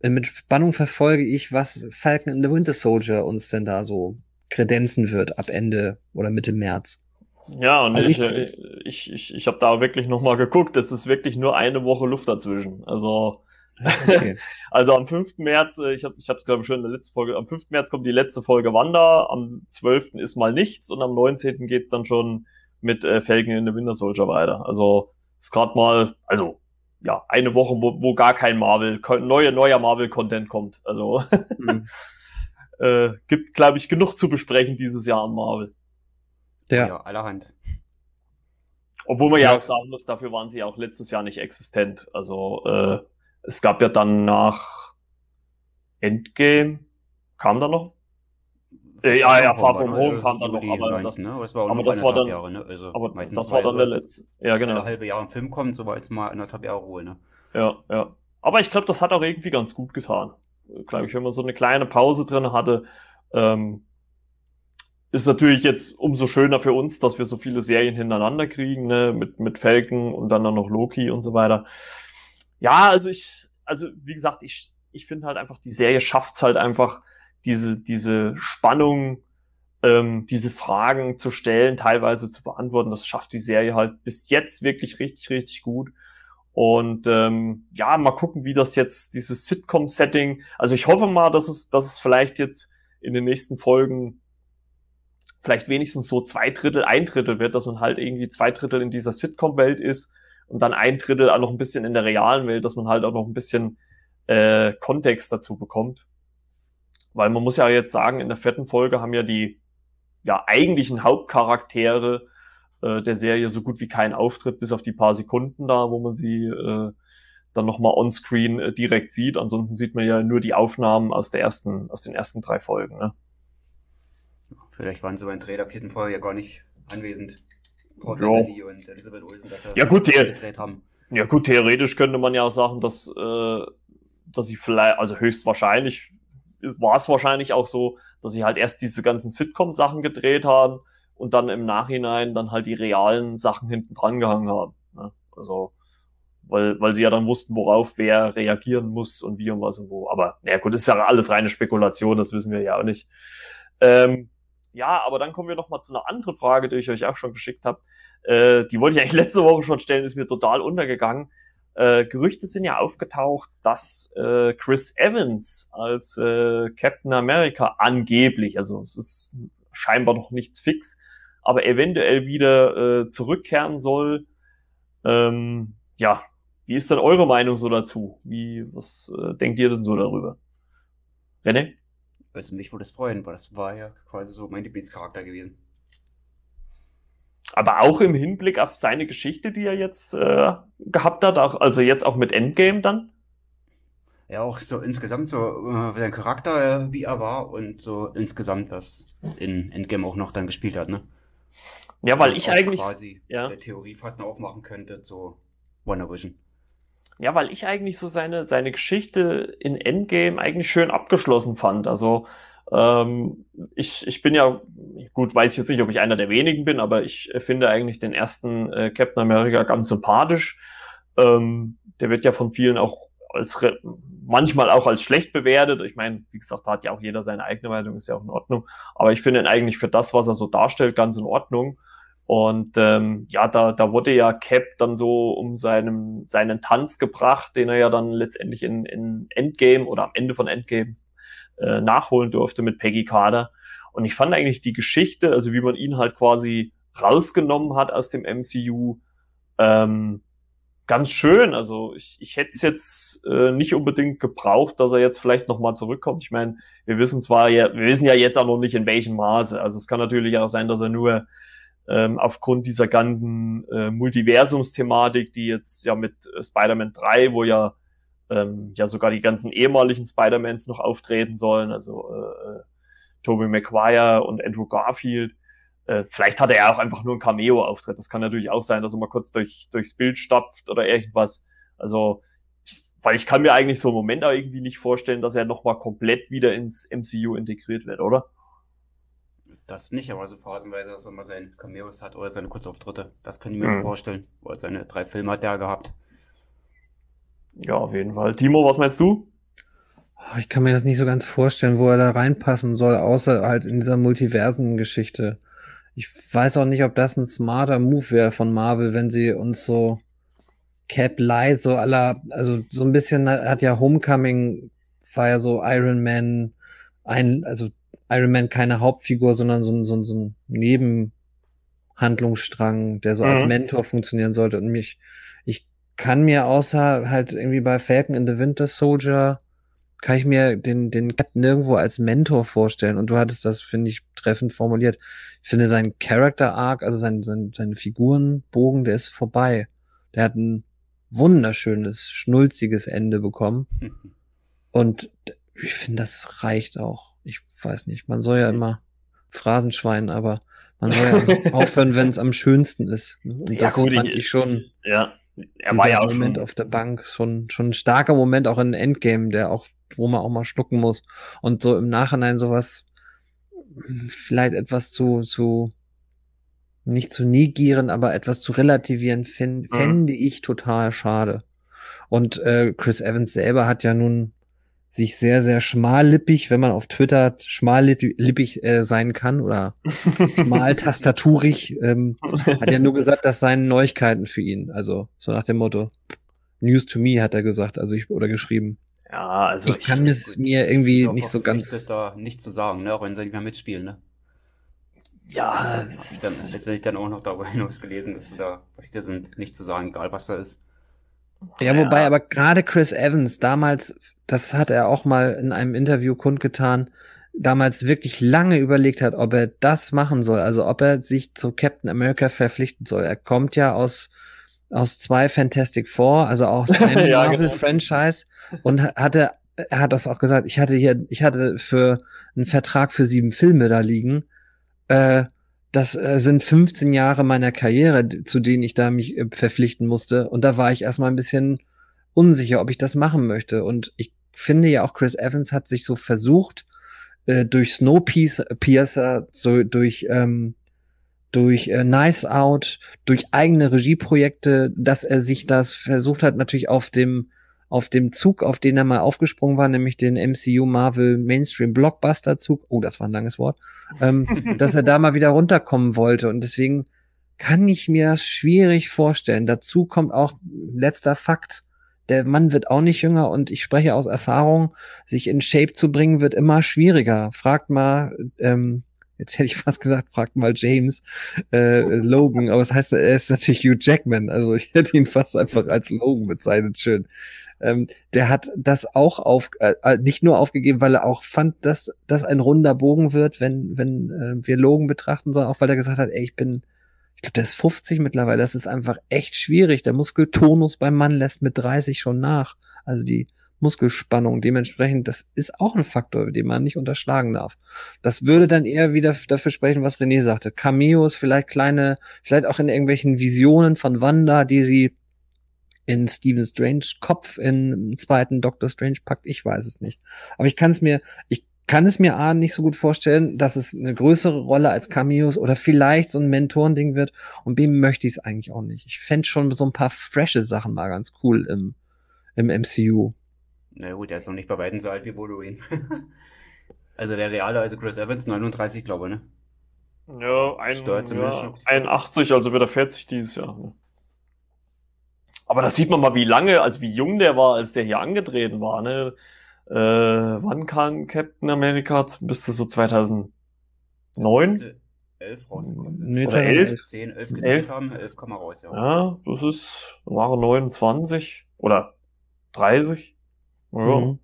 äh, mit Spannung verfolge ich, was Falcon and the Winter Soldier uns denn da so kredenzen wird ab Ende oder Mitte März. Ja, und also ich, ich, äh, ich, ich, ich habe da wirklich nochmal geguckt, es ist wirklich nur eine Woche Luft dazwischen. Also, okay. also am 5. März, äh, ich habe ich es glaube ich schon in der letzten Folge, am 5. März kommt die letzte Folge Wanda, am 12. ist mal nichts und am 19. geht's dann schon mit äh, Falcon in the Winter Soldier weiter. Also ist gerade mal, also ja, eine Woche, wo, wo gar kein Marvel, neue, neuer Marvel-Content kommt. Also mhm. äh, gibt, glaube ich, genug zu besprechen dieses Jahr an Marvel. Ja, ja allerhand. Obwohl man ja. ja auch sagen muss, dafür waren sie auch letztes Jahr nicht existent. Also äh, es gab ja dann nach Endgame, kam da noch äh, ja, ja, Far From Home kam dann noch, aber 19, das, ne? das war, aber das war dann, Jahre, ne? also aber das war dann der letzte. Ja, genau. Halbe Jahr ein Film kommt, so war jetzt mal anderthalb Jahre Ruhe, ne? Ja, ja. Aber ich glaube, das hat auch irgendwie ganz gut getan. Glaube ich, wenn man so eine kleine Pause drin hatte, ähm, ist natürlich jetzt umso schöner für uns, dass wir so viele Serien hintereinander kriegen, ne, mit, mit Falcon und dann noch Loki und so weiter. Ja, also ich, also wie gesagt, ich, ich finde halt einfach, die Serie schafft's halt einfach, diese, diese Spannung, ähm, diese Fragen zu stellen, teilweise zu beantworten, das schafft die Serie halt bis jetzt wirklich richtig, richtig gut. Und ähm, ja, mal gucken, wie das jetzt, dieses Sitcom-Setting, also ich hoffe mal, dass es, dass es vielleicht jetzt in den nächsten Folgen vielleicht wenigstens so zwei Drittel, ein Drittel wird, dass man halt irgendwie zwei Drittel in dieser Sitcom-Welt ist und dann ein Drittel auch noch ein bisschen in der realen Welt, dass man halt auch noch ein bisschen äh, Kontext dazu bekommt. Weil man muss ja jetzt sagen, in der vierten Folge haben ja die ja eigentlichen Hauptcharaktere äh, der Serie so gut wie keinen Auftritt, bis auf die paar Sekunden da, wo man sie äh, dann nochmal onscreen äh, direkt sieht. Ansonsten sieht man ja nur die Aufnahmen aus der ersten, aus den ersten drei Folgen. Ne? Vielleicht waren sie beim Dreh der vierten Folge ja gar nicht anwesend. Paul ja. und Elizabeth Olsen, dass ja, gut, gedreht haben. Ja gut, theoretisch könnte man ja auch sagen, dass, äh, dass sie vielleicht, also höchstwahrscheinlich war es wahrscheinlich auch so, dass sie halt erst diese ganzen Sitcom-Sachen gedreht haben und dann im Nachhinein dann halt die realen Sachen hinten dran gehangen haben. Ne? Also, weil, weil sie ja dann wussten, worauf wer reagieren muss und wie und was und wo. Aber naja gut, das ist ja alles reine Spekulation, das wissen wir ja auch nicht. Ähm, ja, aber dann kommen wir noch mal zu einer anderen Frage, die ich euch auch schon geschickt habe. Äh, die wollte ich eigentlich letzte Woche schon stellen, ist mir total untergegangen. äh, Gerüchte sind ja aufgetaucht, dass äh, Chris Evans als äh, Captain America angeblich, also es ist scheinbar noch nichts fix, aber eventuell wieder äh, zurückkehren soll. Ähm, ja, wie ist denn eure Meinung so dazu? Wie, was äh, denkt ihr denn so darüber? René? Also mich würde es freuen, weil das war ja quasi so mein Lieblingscharakter gewesen. Aber auch im Hinblick auf seine Geschichte, die er jetzt äh, gehabt hat, auch, also jetzt auch mit Endgame dann? Ja, auch so insgesamt so äh, sein Charakter, äh, wie er war und so insgesamt, was in Endgame auch noch dann gespielt hat, ne? Ja, weil ich eigentlich quasi ja. der Theorie fast noch aufmachen könnte zu WandaVision. Ja, weil ich eigentlich so seine, seine Geschichte in Endgame eigentlich schön abgeschlossen fand. Also ähm, ich, ich bin ja, gut, weiß ich jetzt nicht, ob ich einer der wenigen bin, aber ich finde eigentlich den ersten äh, Captain America ganz sympathisch. Ähm, der wird ja von vielen auch als manchmal auch als schlecht bewertet. Ich meine, wie gesagt, da hat ja auch jeder seine eigene Meinung, ist ja auch in Ordnung. Aber ich finde ihn eigentlich für das, was er so darstellt, ganz in Ordnung. Und ähm, ja, da, da wurde ja Cap dann so um seinen, seinen Tanz gebracht, den er ja dann letztendlich in, in Endgame oder am Ende von Endgame äh, nachholen durfte mit Peggy Carter. Und ich fand eigentlich die Geschichte, also wie man ihn halt quasi rausgenommen hat aus dem MCU, ähm, ganz schön. Also ich, ich hätte es jetzt äh, nicht unbedingt gebraucht, dass er jetzt vielleicht nochmal zurückkommt. Ich meine, wir wissen zwar ja, wir wissen ja jetzt auch noch nicht in welchem Maße. Also es kann natürlich auch sein, dass er nur ähm, aufgrund dieser ganzen äh, Multiversumsthematik, die jetzt ja mit äh, Spider-Man 3, wo ja ähm, ja sogar die ganzen ehemaligen Spider-Mans noch auftreten sollen, also äh, Tobey Maguire und Andrew Garfield. Äh, vielleicht hat er ja auch einfach nur einen Cameo-Auftritt. Das kann natürlich auch sein, dass er mal kurz durch, durchs Bild stapft oder irgendwas. Also, weil ich kann mir eigentlich so einen Moment auch irgendwie nicht vorstellen, dass er nochmal komplett wieder ins MCU integriert wird, oder? Das nicht, aber so phasenweise, dass er mal seine Cameos hat oder seine Kurzauftritte. Das kann ich mir mhm. so vorstellen. Weil seine drei Filme hat er gehabt. Ja, auf jeden Fall. Timo, was meinst du? Oh, ich kann mir das nicht so ganz vorstellen, wo er da reinpassen soll, außer halt in dieser Multiversen-Geschichte. Ich weiß auch nicht, ob das ein smarter Move wäre von Marvel, wenn sie uns so Cap Light, so aller, also so ein bisschen hat ja Homecoming, war ja so Iron Man, ein, also Iron Man keine Hauptfigur, sondern so ein, so ein, so ein Nebenhandlungsstrang, der so mhm. als Mentor funktionieren sollte. Und mich, ich kann mir außer halt irgendwie bei Falcon in the Winter Soldier, kann ich mir den, den Captain nirgendwo als Mentor vorstellen. Und du hattest das, finde ich, treffend formuliert. Ich finde sein Character Arc, also sein, sein, sein Figurenbogen, der ist vorbei. Der hat ein wunderschönes, schnulziges Ende bekommen. Und ich finde, das reicht auch ich weiß nicht, man soll ja immer Phrasenschwein, aber man soll ja aufhören, wenn es am schönsten ist. Ne? Und das ja, gut, fand ich, ich schon. Ja, er war ja auch Moment schon. auf der Bank schon schon ein starker Moment auch in Endgame, der auch wo man auch mal schlucken muss und so im Nachhinein sowas vielleicht etwas zu zu nicht zu negieren, aber etwas zu relativieren fänd, mhm. fände ich total schade. Und äh, Chris Evans selber hat ja nun sich sehr, sehr schmallippig, wenn man auf Twitter schmallippig äh, sein kann oder schmaltastaturig, ähm, hat er nur gesagt, das seien Neuigkeiten für ihn. Also so nach dem Motto News to me hat er gesagt, also ich oder geschrieben. Ja, also ich, ich kann es mir irgendwie nicht so ganz da nichts zu sagen, ne, auch wenn sie nicht mehr mitspielen, ne? Ja, das ist dann letztendlich dann auch noch darüber hinaus gelesen, dass du da Verpflichtet sind, nicht zu sagen, egal was da ist. Ja, wobei ja. aber gerade Chris Evans damals, das hat er auch mal in einem Interview kundgetan, damals wirklich lange überlegt hat, ob er das machen soll, also ob er sich zu Captain America verpflichten soll. Er kommt ja aus aus zwei Fantastic Four, also aus einem ja, Marvel genau. Franchise und hatte er hat das auch gesagt, ich hatte hier ich hatte für einen Vertrag für sieben Filme da liegen. Äh, das äh, sind 15 Jahre meiner Karriere, zu denen ich da mich äh, verpflichten musste. Und da war ich erstmal ein bisschen unsicher, ob ich das machen möchte. Und ich finde ja auch, Chris Evans hat sich so versucht, äh, durch Snowpiercer, so durch, ähm, durch äh, Nice Out, durch eigene Regieprojekte, dass er sich das versucht hat, natürlich auf dem auf dem Zug, auf den er mal aufgesprungen war, nämlich den MCU Marvel Mainstream Blockbuster Zug, oh, das war ein langes Wort, ähm, dass er da mal wieder runterkommen wollte. Und deswegen kann ich mir das schwierig vorstellen. Dazu kommt auch letzter Fakt. Der Mann wird auch nicht jünger und ich spreche aus Erfahrung, sich in Shape zu bringen, wird immer schwieriger. Fragt mal, ähm, jetzt hätte ich fast gesagt, fragt mal James äh, Logan, aber es das heißt, er ist natürlich Hugh Jackman, also ich hätte ihn fast einfach als Logan bezeichnet, schön. Ähm, der hat das auch auf, äh, äh, nicht nur aufgegeben, weil er auch fand, dass das ein runder Bogen wird, wenn, wenn äh, wir Logan betrachten, sondern auch, weil er gesagt hat, ey, ich bin, glaube, der ist 50 mittlerweile. Das ist einfach echt schwierig. Der Muskeltonus beim Mann lässt mit 30 schon nach. Also die Muskelspannung. Dementsprechend, das ist auch ein Faktor, den man nicht unterschlagen darf. Das würde dann eher wieder dafür sprechen, was René sagte. Cameos, vielleicht kleine, vielleicht auch in irgendwelchen Visionen von Wanda, die sie in Stephen Strange Kopf in zweiten Doctor Strange packt. Ich weiß es nicht. Aber ich kann es mir, ich kann es mir A nicht so gut vorstellen, dass es eine größere Rolle als Cameos oder vielleicht so ein Mentorending wird. Und B möchte ich es eigentlich auch nicht. Ich fände schon so ein paar frische Sachen mal ganz cool im, im MCU. Na gut, der ist noch nicht bei beiden so alt wie Wolverine. also der reale, also Chris Evans, 39, glaube ich, ne? Ja, ein, ja 81, also wird er 40 dieses Jahr. Ne? Aber da sieht man mal, wie lange, also wie jung der war, als der hier angetreten war, ne? Äh, wann kam Captain America? Bis zu so 2009? 11 rausgekommen sind. Nee, Oder 11? 10, 11 gedreht haben, 11 kam er raus, ja. Ja, das ist, waren 29 oder 30. Ja. Mhm.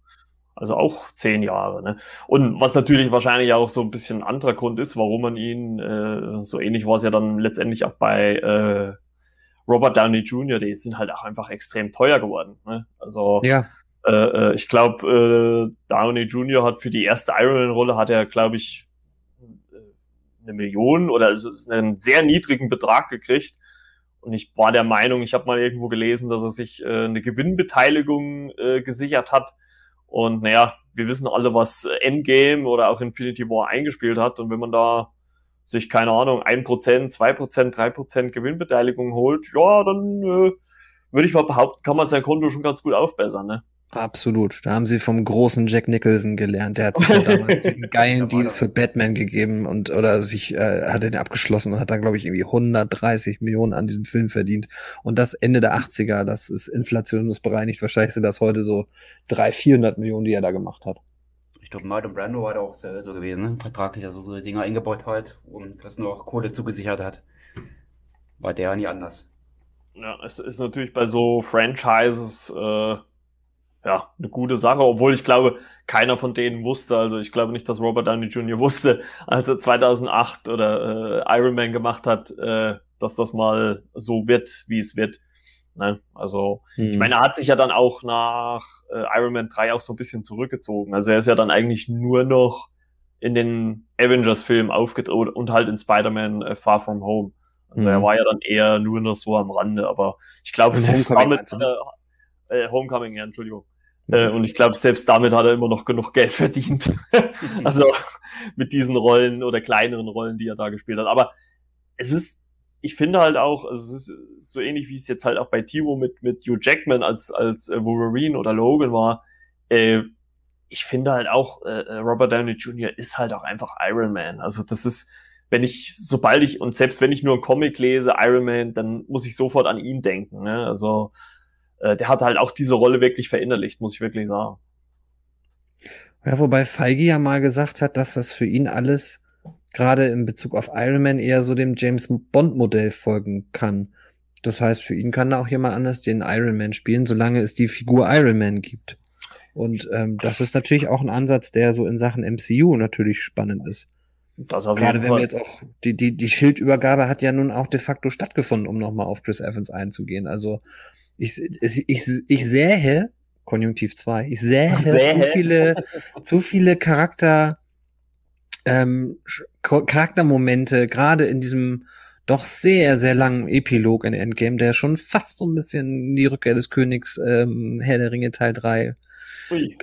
Also auch zehn Jahre. Ne? Und was natürlich wahrscheinlich auch so ein bisschen ein anderer Grund ist, warum man ihn, äh, so ähnlich war es ja dann letztendlich auch bei äh, Robert Downey Jr., die sind halt auch einfach extrem teuer geworden. Ne? Also ja. Äh, äh, ich glaube, äh, Downey Jr. hat für die erste Iron Man-Rolle hat er, glaube ich, äh, eine Million oder einen sehr niedrigen Betrag gekriegt. Und ich war der Meinung, ich habe mal irgendwo gelesen, dass er sich äh, eine Gewinnbeteiligung äh, gesichert hat. Und naja, wir wissen alle, was Endgame oder auch Infinity War eingespielt hat. Und wenn man da sich, keine Ahnung, ein Prozent, zwei Prozent, drei Prozent Gewinnbeteiligung holt, ja, dann äh, würde ich mal behaupten, kann man sein Konto schon ganz gut aufbessern. Ne? Absolut. Da haben sie vom großen Jack Nicholson gelernt. Der hat sich damals diesen geilen Deal für Batman gegeben und oder sich äh, hat den abgeschlossen und hat dann glaube ich irgendwie 130 Millionen an diesem Film verdient. Und das Ende der 80er, das ist inflationsbereinigt. Wahrscheinlich sind das heute so 300, 400 Millionen, die er da gemacht hat. Ich glaube, Marlon Brando war da auch so gewesen, ne? vertraglich, also so Dinge eingebaut hat und das noch Kohle zugesichert hat. War der ja nie anders. Ja, es ist natürlich bei so Franchises äh ja, eine gute Sache, obwohl ich glaube, keiner von denen wusste, also ich glaube nicht, dass Robert Downey Jr. wusste, als er 2008 oder äh, Iron Man gemacht hat, äh, dass das mal so wird, wie es wird. Ne? Also, hm. ich meine, er hat sich ja dann auch nach äh, Iron Man 3 auch so ein bisschen zurückgezogen. Also er ist ja dann eigentlich nur noch in den Avengers-Filmen aufgetreten und halt in Spider-Man äh, Far From Home. Also hm. er war ja dann eher nur noch so am Rande, aber ich glaube, selbst damit, äh, äh, Homecoming, ja, Entschuldigung. Äh, und ich glaube, selbst damit hat er immer noch genug Geld verdient. also mit diesen Rollen oder kleineren Rollen, die er da gespielt hat. Aber es ist, ich finde halt auch, also es ist so ähnlich wie es jetzt halt auch bei Timo mit, mit Hugh Jackman als, als äh, Wolverine oder Logan war. Äh, ich finde halt auch, äh, äh Robert Downey Jr. ist halt auch einfach Iron Man. Also das ist, wenn ich, sobald ich, und selbst wenn ich nur einen Comic lese, Iron Man, dann muss ich sofort an ihn denken. Ne? Also äh, der hat halt auch diese Rolle wirklich verinnerlicht, muss ich wirklich sagen. Ja, wobei Feige ja mal gesagt hat, dass das für ihn alles gerade in Bezug auf Iron Man eher so dem James Bond Modell folgen kann. Das heißt, für ihn kann da auch jemand anders den Iron Man spielen, solange es die Figur Iron Man gibt. Und ähm, das ist natürlich auch ein Ansatz, der so in Sachen MCU natürlich spannend ist. Das auf Gerade wenn wir jetzt auch, die, die, die Schildübergabe hat ja nun auch de facto stattgefunden, um nochmal auf Chris Evans einzugehen. Also ich, ich, ich, sähe, Konjunktiv 2, ich sähe, sähe. zu viele, zu viele Charakter, ähm, Charaktermomente, gerade in diesem doch sehr, sehr langen Epilog in Endgame, der schon fast so ein bisschen die Rückkehr des Königs ähm, Herr der Ringe Teil 3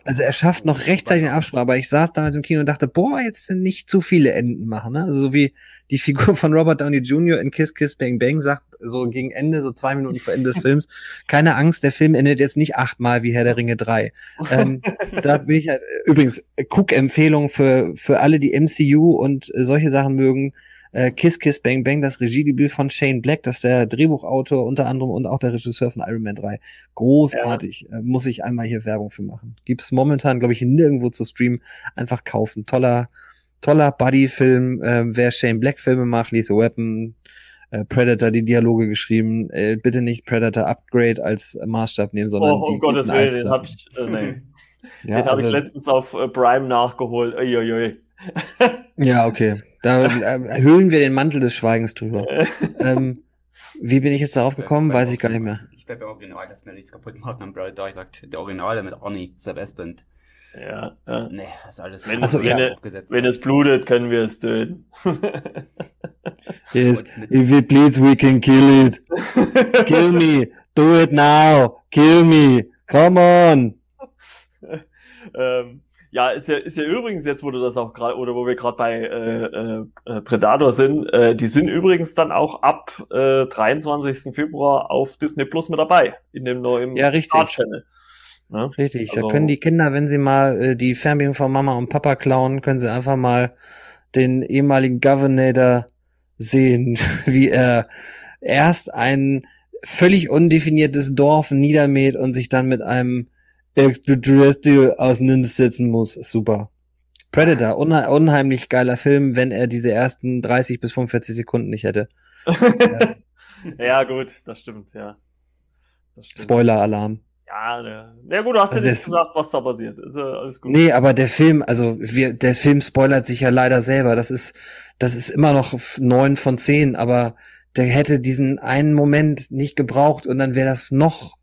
also er schafft noch rechtzeitig den Absprung, aber ich saß damals im Kino und dachte, boah, jetzt nicht zu viele Enden machen. Ne? Also so wie die Figur von Robert Downey Jr. in Kiss Kiss Bang Bang sagt, so gegen Ende, so zwei Minuten vor Ende des Films, keine Angst, der Film endet jetzt nicht achtmal wie Herr der Ringe 3. Ähm, da bin ich halt, übrigens, Cook-Empfehlung für, für alle, die MCU und solche Sachen mögen. Äh, Kiss Kiss Bang Bang, das Regiedebüt von Shane Black, das ist der Drehbuchautor unter anderem und auch der Regisseur von Iron Man 3. Großartig. Ja. Äh, muss ich einmal hier Werbung für machen. Gibt's momentan, glaube ich, nirgendwo zu streamen. Einfach kaufen. Toller, toller Buddy-Film. Äh, wer Shane Black Filme macht, Lethal Weapon, äh, Predator die Dialoge geschrieben. Äh, bitte nicht Predator Upgrade als Maßstab nehmen, sondern. Oh, um Gottes Willen, den habe ich, äh, nee. ja, den habe also, ich letztens auf äh, Prime nachgeholt. Uiuiui. ja, okay. Da äh, hüllen wir den Mantel des Schweigens drüber. ähm, wie bin ich jetzt darauf gekommen? Weiß ich gar nicht mehr. Ich bleibe Original, dass mir nichts kaputt macht. Dann Predator, ich sagt, der Originale mit Arnie Celeste und ja, ja. Nee, das ist alles wenn, so, wenn, ja. wenn es blutet, können wir es töten. yes, if it bleeds, we can kill it. Kill me. Do it now. Kill me. Come on. ähm, ja, ist ja, ist ja übrigens jetzt, wo du das auch gerade, oder wo wir gerade bei äh, äh, äh, Predator sind, äh, die sind übrigens dann auch ab äh, 23. Februar auf Disney Plus mit dabei, in dem neuen ja, Star Channel. Ne? Richtig, also, da können die Kinder, wenn sie mal äh, die Fernbedienung von Mama und Papa klauen, können sie einfach mal den ehemaligen Governator sehen, wie er erst ein völlig undefiniertes Dorf niedermäht und sich dann mit einem Extraterrestrial auseinandersetzen muss. Super. Predator, unhe unheimlich geiler Film, wenn er diese ersten 30 bis 45 Sekunden nicht hätte. ja. ja, gut, das stimmt, ja. Spoiler-Alarm. Ja, ne. Ja gut, du hast also ja nicht gesagt, was da passiert. Ist ja alles gut. Nee, aber der Film, also wir, der Film spoilert sich ja leider selber. Das ist, das ist immer noch neun von zehn, aber der hätte diesen einen Moment nicht gebraucht und dann wäre das noch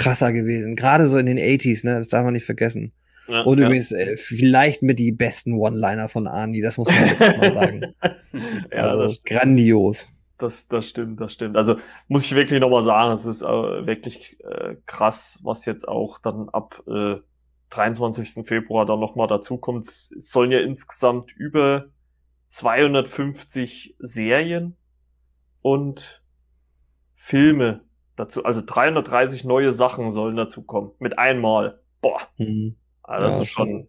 krasser gewesen. Gerade so in den 80s, ne? Das darf man nicht vergessen. Ja, und ja. übrigens äh, vielleicht mit die besten One-Liner von Arnie, das muss man mal sagen. ja, also grandios. Das, das stimmt, das stimmt. Also muss ich wirklich nochmal sagen, es ist äh, wirklich äh, krass, was jetzt auch dann ab äh, 23. Februar dann nochmal dazukommt. Es sollen ja insgesamt über 250 Serien und Filme dazu, also 330 neue Sachen sollen dazukommen. Mit einmal. Boah. Mhm. Also das ja, ist schon,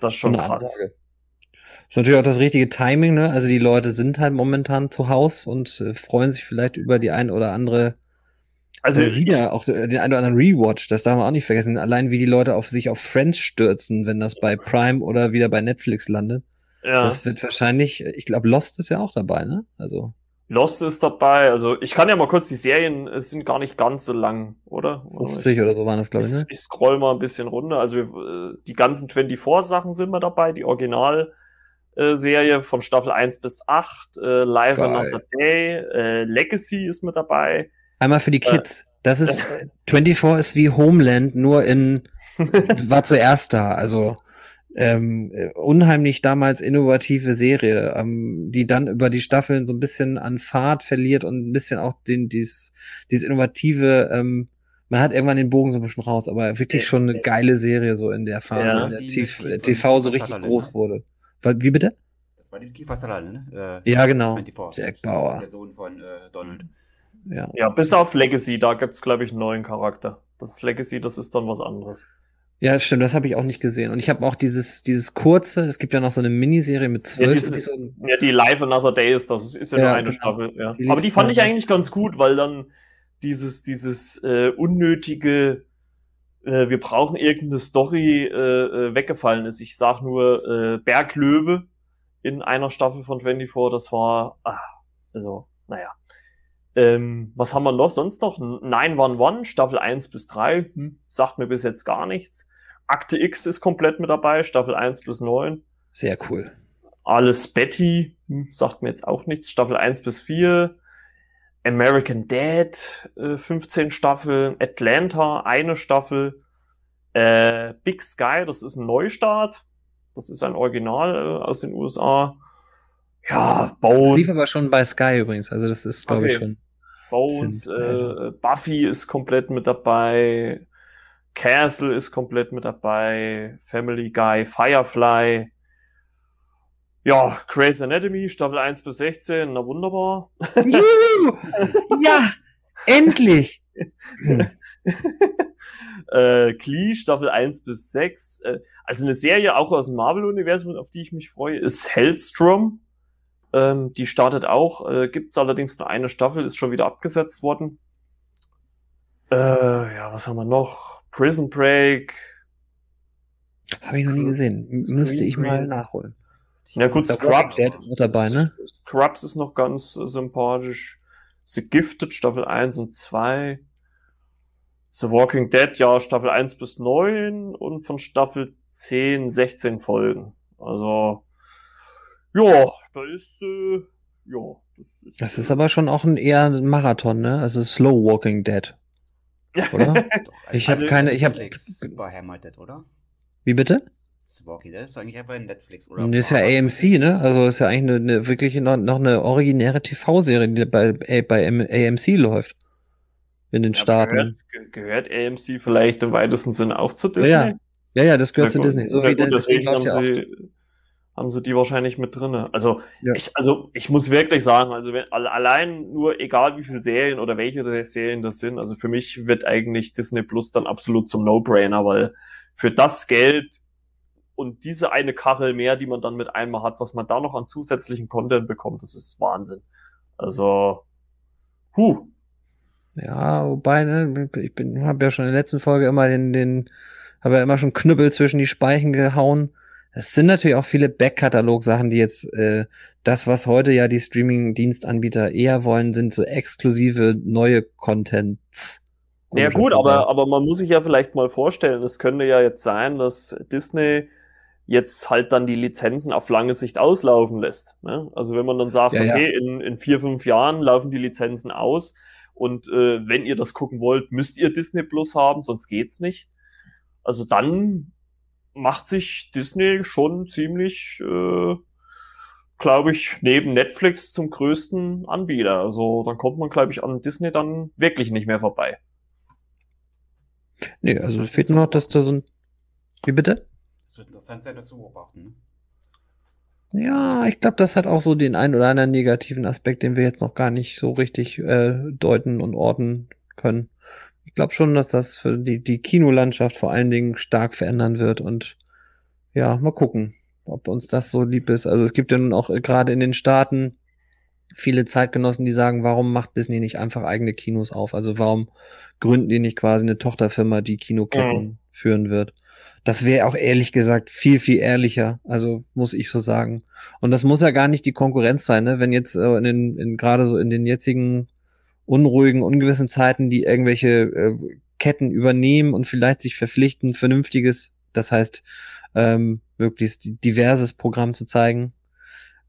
das ist schon krass. Ansage. Ist natürlich auch das richtige Timing, ne? Also die Leute sind halt momentan zu Hause und äh, freuen sich vielleicht über die ein oder andere also äh, wieder auch den ein oder anderen Rewatch, das darf man auch nicht vergessen. Allein wie die Leute auf sich auf Friends stürzen, wenn das bei Prime oder wieder bei Netflix landet. Ja. Das wird wahrscheinlich, ich glaube, Lost ist ja auch dabei, ne? Also. Lost ist dabei, also ich kann ja mal kurz, die Serien es sind gar nicht ganz so lang, oder? 50 ich, oder so waren das, glaube ich. Ne? Ich scroll mal ein bisschen runter. Also wir, äh, die ganzen 24-Sachen sind wir dabei, die Original äh, Serie von Staffel 1 bis 8, äh, Live Geil. Another Day, äh, Legacy ist mit dabei. Einmal für die äh, Kids. das ist, 24 äh, ist wie Homeland, nur in, war zuerst da, also, ähm, unheimlich damals innovative Serie, ähm, die dann über die Staffeln so ein bisschen an Fahrt verliert und ein bisschen auch den, dies, dieses innovative, ähm, man hat irgendwann den Bogen so ein bisschen raus, aber wirklich schon eine geile Serie so in der Phase, ja, in der TV, TV so richtig groß ne? wurde. Wie bitte? Das war die Kiefer Sutherland, ne? Äh, ja, genau. 24. Jack Bauer. Der Sohn von äh, Donald. Ja. ja, bis auf Legacy, da gibt's glaube ich, einen neuen Charakter. Das Legacy, das ist dann was anderes. Ja, stimmt, das habe ich auch nicht gesehen. Und ich habe auch dieses, dieses kurze, es gibt ja noch so eine Miniserie mit zwölf ja, Episoden. Ja, die Live Another Day ist das, ist ja, ja nur eine genau. Staffel. Ja. Die Aber die fand ich eigentlich ganz gut, weil dann dieses, dieses äh, unnötige, äh, wir brauchen irgendeine Story äh, äh, weggefallen ist. Ich sag nur äh, Berglöwe in einer Staffel von 24, das war, ah, also, naja. Ähm, was haben wir noch sonst noch? 911, Staffel 1 bis 3, hm, sagt mir bis jetzt gar nichts. Akte X ist komplett mit dabei, Staffel 1 bis 9. Sehr cool. Alles Betty, hm, sagt mir jetzt auch nichts, Staffel 1 bis 4. American Dad, äh, 15 Staffeln, Atlanta, eine Staffel, äh, Big Sky, das ist ein Neustart, das ist ein Original äh, aus den USA. Ja, Bones. Das lief aber schon bei Sky übrigens, also das ist, glaube okay. ich, schon. Bones, äh, Buffy ist komplett mit dabei, Castle ist komplett mit dabei, Family Guy, Firefly, ja, Grey's Anatomy, Staffel 1 bis 16, na wunderbar. Juhu! ja, endlich! äh, Klee, Staffel 1 bis 6. Äh, also eine Serie auch aus dem Marvel-Universum, auf die ich mich freue, ist Hellstrom. Ähm, die startet auch, äh, gibt es allerdings nur eine Staffel, ist schon wieder abgesetzt worden. Äh, ja, was haben wir noch? Prison Break. Habe ich noch nie gesehen. Müsste ich mal nachholen. Ja gut, Scrubs. Ist dabei, ne? Scrubs ist noch ganz äh, sympathisch. The Gifted, Staffel 1 und 2. The Walking Dead, ja, Staffel 1 bis 9 und von Staffel 10, 16 Folgen. Also, ja, da ist, äh, ja, das ist. Das ist aber schon auch ein eher ein Marathon, ne? Also Slow Walking Dead. Oder? Doch, ich habe also keine, ich habe. Beheimatet, oder? Wie bitte? Walking Dead ist eigentlich einfach in Netflix, oder? Das ist ja AMC, ne? Also ist ja eigentlich eine, eine wirklich noch, noch eine originäre TV-Serie, die bei, bei AMC läuft. In den ja, Staaten. Gehört, gehört, AMC vielleicht im weitesten Sinne auch zu Disney? Ja, ja, ja das gehört ja, zu Disney. So wie gut, deswegen haben sie, haben sie die wahrscheinlich mit drinne. Also, ja. ich, also ich muss wirklich sagen, also wenn, allein nur egal wie viele Serien oder welche Serien das sind, also für mich wird eigentlich Disney Plus dann absolut zum No-Brainer, weil für das Geld und diese eine Kachel mehr, die man dann mit einmal hat, was man da noch an zusätzlichen Content bekommt, das ist Wahnsinn. Also, huh. Ja, wobei, ne, ich bin, habe ja schon in der letzten Folge immer den, den, habe ja immer schon Knüppel zwischen die Speichen gehauen. Es sind natürlich auch viele Backkatalog-Sachen, die jetzt äh, das, was heute ja die Streaming-Dienstanbieter eher wollen, sind so exklusive neue Contents. Ja gut, aber, aber man muss sich ja vielleicht mal vorstellen, es könnte ja jetzt sein, dass Disney jetzt halt dann die Lizenzen auf lange Sicht auslaufen lässt. Ne? Also wenn man dann sagt, ja, okay, ja. In, in vier, fünf Jahren laufen die Lizenzen aus, und äh, wenn ihr das gucken wollt, müsst ihr Disney Plus haben, sonst geht's nicht. Also dann macht sich Disney schon ziemlich, äh, glaube ich, neben Netflix zum größten Anbieter. Also dann kommt man, glaube ich, an Disney dann wirklich nicht mehr vorbei. Nee, also es fehlt nur noch, dass da so ein. Wie bitte? Es wird interessant sein, das zu beobachten. Ne? Ja, ich glaube, das hat auch so den einen oder anderen negativen Aspekt, den wir jetzt noch gar nicht so richtig äh, deuten und orten können. Ich glaube schon, dass das für die, die Kinolandschaft vor allen Dingen stark verändern wird und ja, mal gucken, ob uns das so lieb ist. Also es gibt ja nun auch äh, gerade in den Staaten viele Zeitgenossen, die sagen, warum macht Disney nicht einfach eigene Kinos auf? Also warum gründen die nicht quasi eine Tochterfirma, die Kinoketten mhm. führen wird? Das wäre auch ehrlich gesagt viel, viel ehrlicher. Also muss ich so sagen. Und das muss ja gar nicht die Konkurrenz sein, ne? Wenn jetzt äh, in den, in, gerade so in den jetzigen unruhigen, ungewissen Zeiten, die irgendwelche äh, Ketten übernehmen und vielleicht sich verpflichten, vernünftiges, das heißt, ähm, möglichst diverses Programm zu zeigen,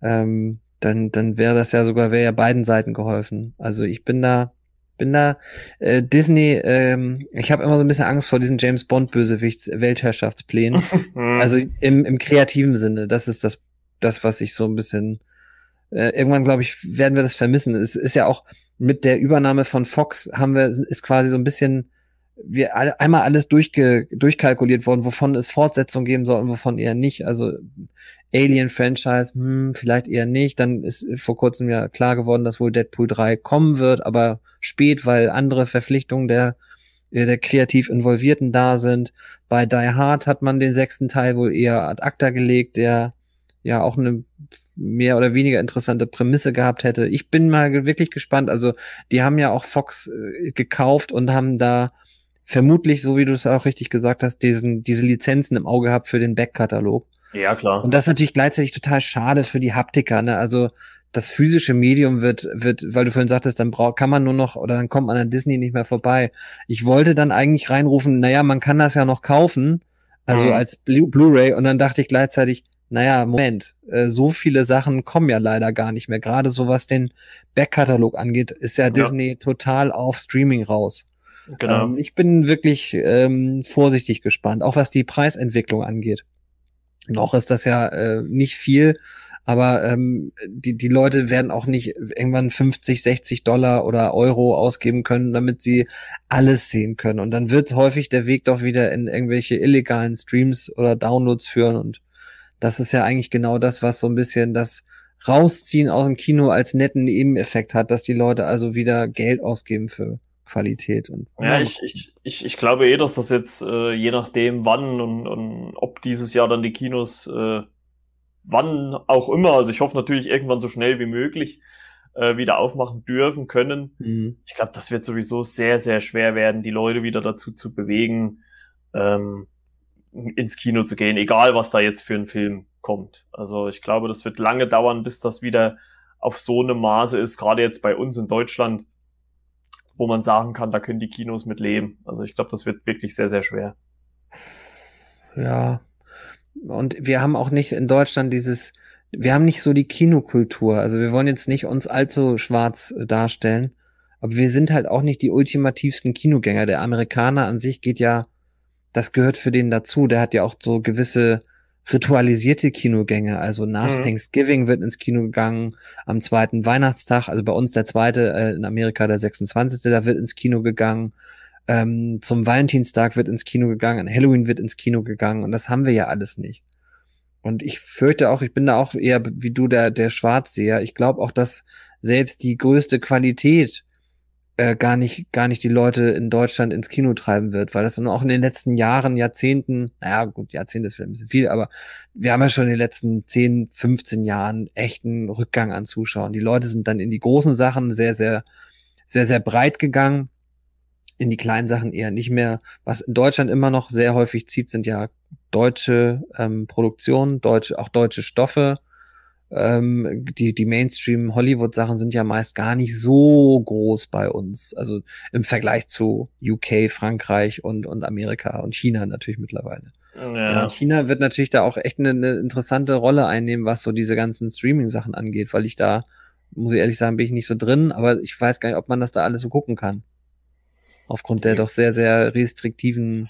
ähm, dann, dann wäre das ja sogar, wäre ja beiden Seiten geholfen. Also ich bin da, bin da äh, Disney, ähm, ich habe immer so ein bisschen Angst vor diesen James Bond Bösewichts Weltherrschaftsplänen. also im, im kreativen Sinne, das ist das, das, was ich so ein bisschen äh, irgendwann glaube ich, werden wir das vermissen. Es ist ja auch mit der Übernahme von Fox haben wir ist quasi so ein bisschen wir alle, einmal alles durchge, durchkalkuliert worden, wovon es Fortsetzungen geben soll und wovon eher nicht. Also Alien-Franchise, hm, vielleicht eher nicht. Dann ist vor kurzem ja klar geworden, dass wohl Deadpool 3 kommen wird, aber spät, weil andere Verpflichtungen der, äh, der kreativ Involvierten da sind. Bei Die Hard hat man den sechsten Teil wohl eher ad acta gelegt, der ja auch eine mehr oder weniger interessante Prämisse gehabt hätte. Ich bin mal wirklich gespannt. Also die haben ja auch Fox äh, gekauft und haben da vermutlich, so wie du es auch richtig gesagt hast, diesen, diese Lizenzen im Auge gehabt für den Backkatalog. Ja, klar. Und das ist natürlich gleichzeitig total schade für die Haptiker, ne? Also das physische Medium wird, wird, weil du vorhin sagtest, dann braucht, kann man nur noch, oder dann kommt man an Disney nicht mehr vorbei. Ich wollte dann eigentlich reinrufen, naja, man kann das ja noch kaufen, also mhm. als Blu-ray, und dann dachte ich gleichzeitig, naja, Moment, äh, so viele Sachen kommen ja leider gar nicht mehr. Gerade so was den Backkatalog angeht, ist ja, ja, Disney total auf Streaming raus. Genau. Ähm, ich bin wirklich ähm, vorsichtig gespannt, auch was die Preisentwicklung angeht. Noch ist das ja äh, nicht viel, aber ähm, die, die Leute werden auch nicht irgendwann 50, 60 Dollar oder Euro ausgeben können, damit sie alles sehen können. Und dann wird häufig der Weg doch wieder in irgendwelche illegalen Streams oder Downloads führen. Und das ist ja eigentlich genau das, was so ein bisschen das Rausziehen aus dem Kino als netten Nebeneffekt hat, dass die Leute also wieder Geld ausgeben für Qualität. Und, ja, ich, ich, ich, ich glaube eh, dass das jetzt, äh, je nachdem wann und, und ob dieses Jahr dann die Kinos äh, wann auch immer. Also ich hoffe natürlich irgendwann so schnell wie möglich äh, wieder aufmachen dürfen können. Mhm. Ich glaube, das wird sowieso sehr, sehr schwer werden, die Leute wieder dazu zu bewegen, ähm, ins Kino zu gehen, egal was da jetzt für ein Film kommt. Also ich glaube, das wird lange dauern, bis das wieder auf so einem Maße ist, gerade jetzt bei uns in Deutschland, wo man sagen kann, da können die Kinos mit leben. Also ich glaube, das wird wirklich sehr, sehr schwer. Ja. Und wir haben auch nicht in Deutschland dieses, wir haben nicht so die Kinokultur. Also wir wollen jetzt nicht uns allzu schwarz äh, darstellen, aber wir sind halt auch nicht die ultimativsten Kinogänger. Der Amerikaner an sich geht ja, das gehört für den dazu. Der hat ja auch so gewisse ritualisierte Kinogänge. Also nach mhm. Thanksgiving wird ins Kino gegangen, am zweiten Weihnachtstag, also bei uns der zweite, äh, in Amerika der 26. da wird ins Kino gegangen. Ähm, zum Valentinstag wird ins Kino gegangen, an Halloween wird ins Kino gegangen und das haben wir ja alles nicht. Und ich fürchte auch, ich bin da auch eher wie du der, der Schwarzseher. Ich glaube auch, dass selbst die größte Qualität äh, gar nicht, gar nicht die Leute in Deutschland ins Kino treiben wird, weil das dann auch in den letzten Jahren, Jahrzehnten, naja, gut, Jahrzehnte ist vielleicht ein bisschen viel, aber wir haben ja schon in den letzten 10, 15 Jahren echten Rückgang an Zuschauern. Die Leute sind dann in die großen Sachen sehr, sehr, sehr, sehr breit gegangen, in die kleinen Sachen eher nicht mehr. Was in Deutschland immer noch sehr häufig zieht, sind ja deutsche ähm, Produktionen, deutsche, auch deutsche Stoffe, ähm, die, die Mainstream-Hollywood-Sachen sind ja meist gar nicht so groß bei uns. Also im Vergleich zu UK, Frankreich und, und Amerika und China natürlich mittlerweile. Ja. ja China wird natürlich da auch echt eine, eine interessante Rolle einnehmen, was so diese ganzen Streaming-Sachen angeht, weil ich da, muss ich ehrlich sagen, bin ich nicht so drin, aber ich weiß gar nicht, ob man das da alles so gucken kann. Aufgrund der doch sehr, sehr restriktiven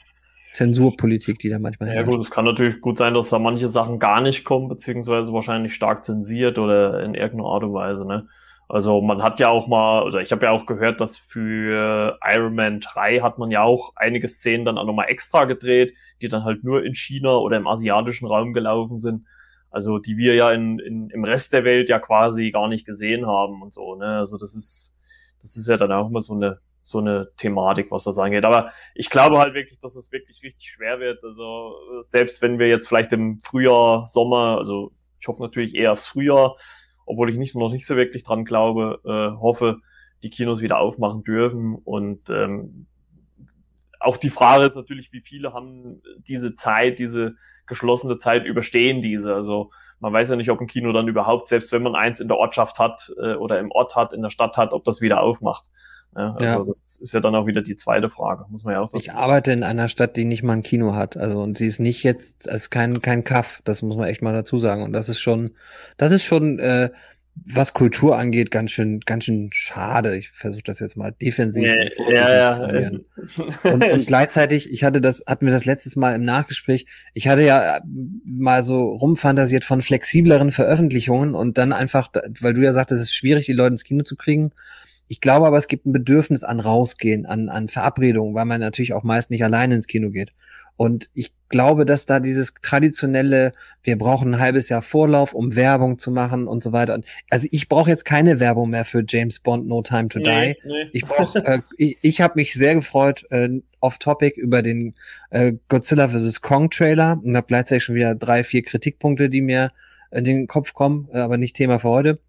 Zensurpolitik, die da manchmal Ja herrscht. gut, es kann natürlich gut sein, dass da manche Sachen gar nicht kommen, beziehungsweise wahrscheinlich stark zensiert oder in irgendeiner Art und Weise, ne? Also man hat ja auch mal, oder ich habe ja auch gehört, dass für Iron Man 3 hat man ja auch einige Szenen dann auch nochmal extra gedreht, die dann halt nur in China oder im asiatischen Raum gelaufen sind. Also die wir ja in, in, im Rest der Welt ja quasi gar nicht gesehen haben und so, ne? Also das ist, das ist ja dann auch immer so eine so eine Thematik, was das angeht. Aber ich glaube halt wirklich, dass es wirklich richtig schwer wird. Also selbst wenn wir jetzt vielleicht im Frühjahr, Sommer, also ich hoffe natürlich eher aufs Frühjahr, obwohl ich nicht, noch nicht so wirklich dran glaube, äh, hoffe, die Kinos wieder aufmachen dürfen. Und ähm, auch die Frage ist natürlich, wie viele haben diese Zeit, diese geschlossene Zeit überstehen diese. Also man weiß ja nicht, ob ein Kino dann überhaupt, selbst wenn man eins in der Ortschaft hat äh, oder im Ort hat, in der Stadt hat, ob das wieder aufmacht. Ja, also ja. das ist ja dann auch wieder die zweite Frage, muss man ja auch Ich sagen. arbeite in einer Stadt, die nicht mal ein Kino hat. Also und sie ist nicht jetzt, es ist kein, kein Kaff, das muss man echt mal dazu sagen. Und das ist schon, das ist schon, äh, was Kultur angeht, ganz schön, ganz schön schade. Ich versuche das jetzt mal defensiv ja, ja, ja. Und, und gleichzeitig, ich hatte das, hatten wir das letztes Mal im Nachgespräch, ich hatte ja mal so rumfantasiert von flexibleren Veröffentlichungen und dann einfach, weil du ja sagtest, es ist schwierig, die Leute ins Kino zu kriegen ich glaube aber, es gibt ein Bedürfnis an Rausgehen, an, an Verabredungen, weil man natürlich auch meist nicht alleine ins Kino geht. Und ich glaube, dass da dieses traditionelle, wir brauchen ein halbes Jahr Vorlauf, um Werbung zu machen und so weiter. Also ich brauche jetzt keine Werbung mehr für James Bond No Time to nee, Die. Nee. Ich brauche, äh, ich, ich habe mich sehr gefreut, äh, off Topic über den äh, Godzilla vs. Kong Trailer und habe gleichzeitig schon wieder drei, vier Kritikpunkte, die mir in den Kopf kommen, äh, aber nicht Thema für heute.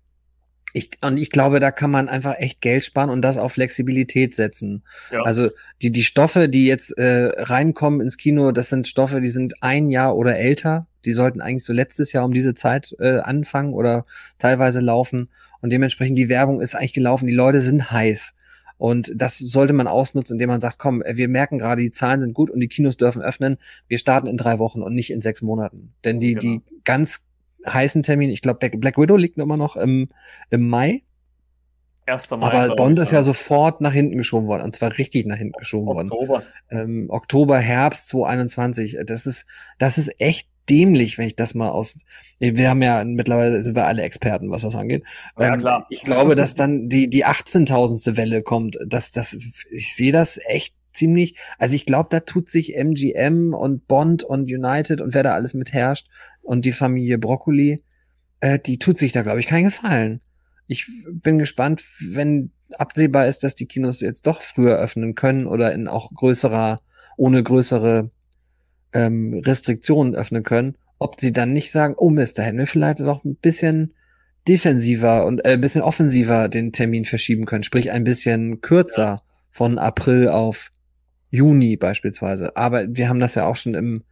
Ich, und ich glaube, da kann man einfach echt Geld sparen und das auf Flexibilität setzen. Ja. Also die, die Stoffe, die jetzt äh, reinkommen ins Kino, das sind Stoffe, die sind ein Jahr oder älter. Die sollten eigentlich so letztes Jahr um diese Zeit äh, anfangen oder teilweise laufen. Und dementsprechend die Werbung ist eigentlich gelaufen. Die Leute sind heiß. Und das sollte man ausnutzen, indem man sagt, komm, wir merken gerade, die Zahlen sind gut und die Kinos dürfen öffnen. Wir starten in drei Wochen und nicht in sechs Monaten. Denn die, genau. die ganz heißen Termin. Ich glaube, Black Widow liegt immer noch im, im Mai. 1. Mai. Aber Bond ist ja sofort nach hinten geschoben worden. Und zwar richtig nach hinten geschoben Oktober. worden. Ähm, Oktober, Herbst 2021. Das ist, das ist echt dämlich, wenn ich das mal aus. Wir haben ja mittlerweile sind wir alle Experten, was das angeht. Ja, ähm, klar. Ich glaube, dass dann die die 18.000. Welle kommt. Das das ich sehe das echt ziemlich. Also ich glaube, da tut sich MGM und Bond und United und wer da alles mit herrscht und die Familie Broccoli, äh, die tut sich da, glaube ich, keinen Gefallen. Ich bin gespannt, wenn absehbar ist, dass die Kinos jetzt doch früher öffnen können oder in auch größerer, ohne größere ähm, Restriktionen öffnen können, ob sie dann nicht sagen, oh Mist, da hätten wir vielleicht doch ein bisschen defensiver und äh, ein bisschen offensiver den Termin verschieben können, sprich ein bisschen kürzer ja. von April auf Juni beispielsweise. Aber wir haben das ja auch schon im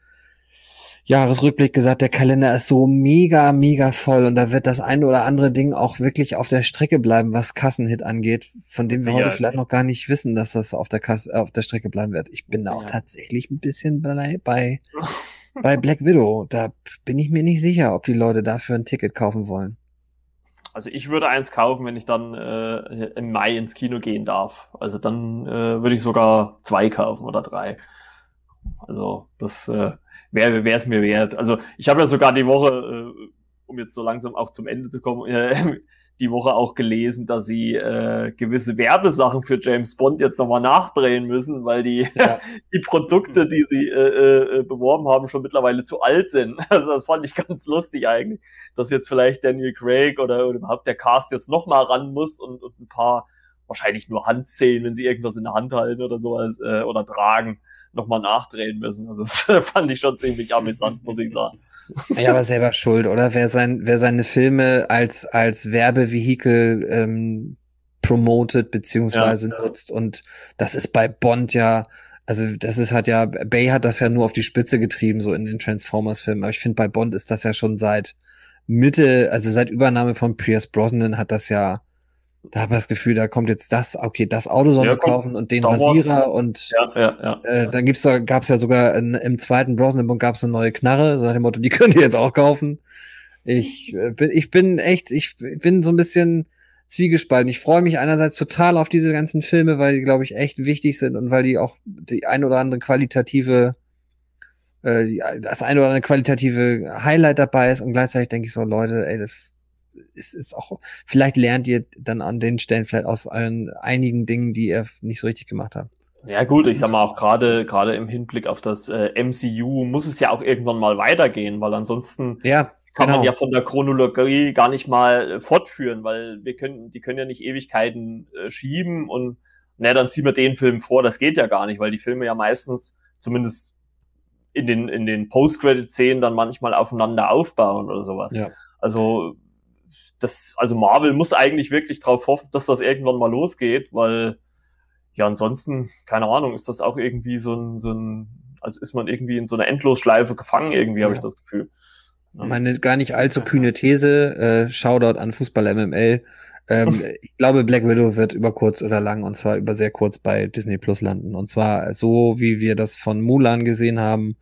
Jahresrückblick gesagt, der Kalender ist so mega, mega voll und da wird das eine oder andere Ding auch wirklich auf der Strecke bleiben, was Kassenhit angeht, von dem wir ja, heute vielleicht noch gar nicht wissen, dass das auf der Kasse, auf der Strecke bleiben wird. Ich bin da auch tatsächlich ein bisschen bei, bei, bei Black Widow. Da bin ich mir nicht sicher, ob die Leute dafür ein Ticket kaufen wollen. Also ich würde eins kaufen, wenn ich dann äh, im Mai ins Kino gehen darf. Also dann äh, würde ich sogar zwei kaufen oder drei. Also das äh, wäre es mir wert. Also ich habe ja sogar die Woche, äh, um jetzt so langsam auch zum Ende zu kommen, äh, die Woche auch gelesen, dass sie äh, gewisse Werbesachen für James Bond jetzt nochmal nachdrehen müssen, weil die, ja. die Produkte, die sie äh, äh, beworben haben, schon mittlerweile zu alt sind. Also das fand ich ganz lustig eigentlich, dass jetzt vielleicht Daniel Craig oder, oder überhaupt der Cast jetzt nochmal ran muss und, und ein paar wahrscheinlich nur Handzählen, wenn sie irgendwas in der Hand halten oder sowas äh, oder tragen, nochmal nachdrehen müssen. Also das fand ich schon ziemlich amüsant, muss ich sagen. Ja, aber selber schuld, oder? Wer, sein, wer seine Filme als, als Werbevehikel ähm, promotet beziehungsweise ja, nutzt. Und das ist bei Bond ja, also das ist halt ja, Bay hat das ja nur auf die Spitze getrieben, so in den Transformers-Filmen, aber ich finde bei Bond ist das ja schon seit Mitte, also seit Übernahme von Pierce Brosnan hat das ja da habe ich das Gefühl, da kommt jetzt das, okay, das Auto sollen ja, wir kaufen und den Rasierer und ja, ja, ja, äh, dann gibt's da, gab's ja sogar in, im zweiten Brosnan-Bund gab's eine neue Knarre, so nach dem Motto, die könnt ihr jetzt auch kaufen. Ich äh, bin, ich bin echt, ich bin so ein bisschen zwiegespalten. Ich freue mich einerseits total auf diese ganzen Filme, weil die, glaube ich, echt wichtig sind und weil die auch die ein oder andere qualitative äh, das ein oder andere qualitative Highlight dabei ist und gleichzeitig denke ich so, Leute, ey, das ist, ist auch, vielleicht lernt ihr dann an den Stellen vielleicht aus allen, einigen Dingen, die ihr nicht so richtig gemacht habt. Ja gut, ich sag mal auch gerade gerade im Hinblick auf das äh, MCU muss es ja auch irgendwann mal weitergehen, weil ansonsten ja, kann genau. man ja von der Chronologie gar nicht mal äh, fortführen, weil wir können, die können ja nicht Ewigkeiten äh, schieben und na, dann ziehen wir den Film vor. Das geht ja gar nicht, weil die Filme ja meistens zumindest in den in den Post-Credit-Szenen dann manchmal aufeinander aufbauen oder sowas. Ja. Also das, also Marvel muss eigentlich wirklich darauf hoffen, dass das irgendwann mal losgeht, weil ja ansonsten, keine Ahnung, ist das auch irgendwie so ein, so ein, als ist man irgendwie in so einer Endlosschleife gefangen, irgendwie, ja. habe ich das Gefühl. Ja. Meine gar nicht allzu kühne These, äh, Shoutout an Fußball MML. Ähm, ich glaube, Black Widow wird über kurz oder lang, und zwar über sehr kurz bei Disney Plus landen. Und zwar so, wie wir das von Mulan gesehen haben,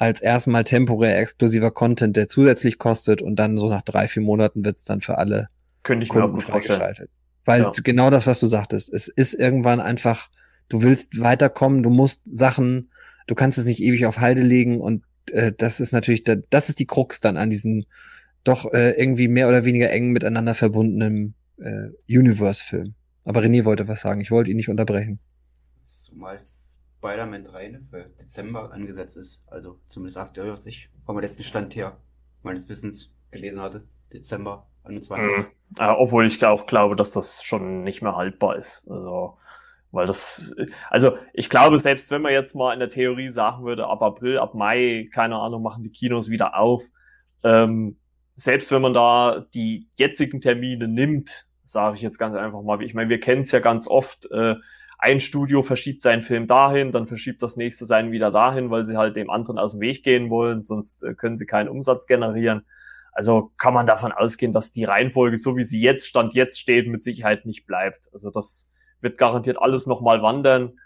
als erstmal temporär exklusiver Content, der zusätzlich kostet und dann so nach drei, vier Monaten wird's dann für alle Könnte ich Kunden freigeschaltet. Weil ja. genau das, was du sagtest, es ist irgendwann einfach, du willst weiterkommen, du musst Sachen, du kannst es nicht ewig auf Halde legen und äh, das ist natürlich, da, das ist die Krux dann an diesem doch äh, irgendwie mehr oder weniger eng miteinander verbundenen äh, Universe-Film. Aber René wollte was sagen, ich wollte ihn nicht unterbrechen. Zumal Spider-Man 3 ne, für Dezember angesetzt ist. Also zumindest aktuell, was ich vom letzten Stand her meines Wissens gelesen hatte. Dezember 21. Mhm. Ja, obwohl ich auch glaube, dass das schon nicht mehr haltbar ist. Also, weil das, also ich glaube, selbst wenn man jetzt mal in der Theorie sagen würde, ab April, ab Mai, keine Ahnung, machen die Kinos wieder auf, ähm, selbst wenn man da die jetzigen Termine nimmt, sage ich jetzt ganz einfach mal, ich meine, wir kennen es ja ganz oft, äh, ein Studio verschiebt seinen Film dahin, dann verschiebt das nächste seinen wieder dahin, weil sie halt dem anderen aus dem Weg gehen wollen, sonst äh, können sie keinen Umsatz generieren. Also kann man davon ausgehen, dass die Reihenfolge, so wie sie jetzt stand, jetzt steht, mit Sicherheit nicht bleibt. Also das wird garantiert alles nochmal wandern.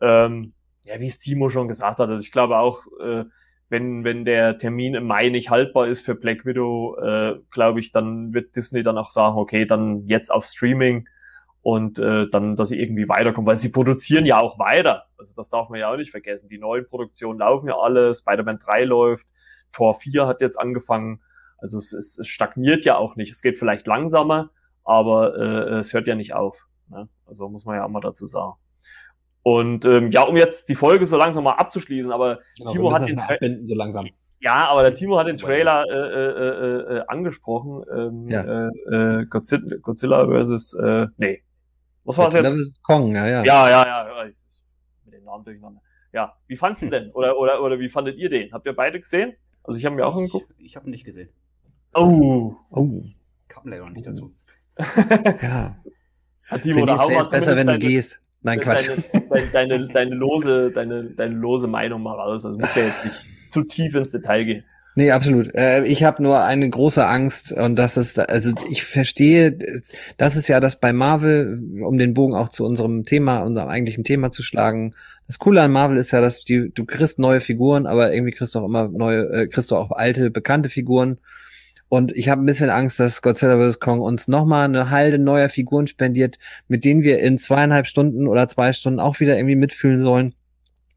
Ähm, ja, wie es Timo schon gesagt hat, also ich glaube auch, äh, wenn, wenn der Termin im Mai nicht haltbar ist für Black Widow, äh, glaube ich, dann wird Disney dann auch sagen, okay, dann jetzt auf Streaming und äh, dann, dass sie irgendwie weiterkommen, weil sie produzieren ja auch weiter. Also das darf man ja auch nicht vergessen. Die neuen Produktionen laufen ja alle, Spider-Man 3 läuft, Tor 4 hat jetzt angefangen. Also es, es, es stagniert ja auch nicht. Es geht vielleicht langsamer, aber äh, es hört ja nicht auf. Ne? Also muss man ja auch mal dazu sagen. Und ähm, ja, um jetzt die Folge so langsam mal abzuschließen, aber genau, Timo hat den abbinden, so langsam. Ja, aber der Timo hat den Trailer äh, äh, äh, äh angesprochen. Ähm, ja. äh, äh, Godzilla, Godzilla versus äh, nee, was war das jetzt? Kong, ja, ja. Ja, ja, ja. Mit den Namen durcheinander. Ja, wie fandst du hm. denn? Oder, oder, oder wie fandet ihr den? Habt ihr beide gesehen? Also ich habe mir auch angeguckt. Ich, ich habe ihn nicht gesehen. Oh. Oh. Kam leider noch nicht dazu. Ja. Hat Timo, René, da es hau wäre mal jetzt besser, wenn du zumindest gehst. Nein, Quatsch. Deine, deine, deine, deine, lose, deine, deine lose Meinung mal raus. Also muss ja jetzt nicht zu tief ins Detail gehen. Nee, absolut. Äh, ich habe nur eine große Angst und das ist, also ich verstehe, das ist ja das bei Marvel, um den Bogen auch zu unserem Thema, unserem eigentlichen Thema zu schlagen. Das Coole an Marvel ist ja, dass die, du kriegst neue Figuren, aber irgendwie kriegst du auch immer neue, äh, kriegst du auch alte, bekannte Figuren. Und ich habe ein bisschen Angst, dass Godzilla vs. Kong uns nochmal eine Halde neuer Figuren spendiert, mit denen wir in zweieinhalb Stunden oder zwei Stunden auch wieder irgendwie mitfühlen sollen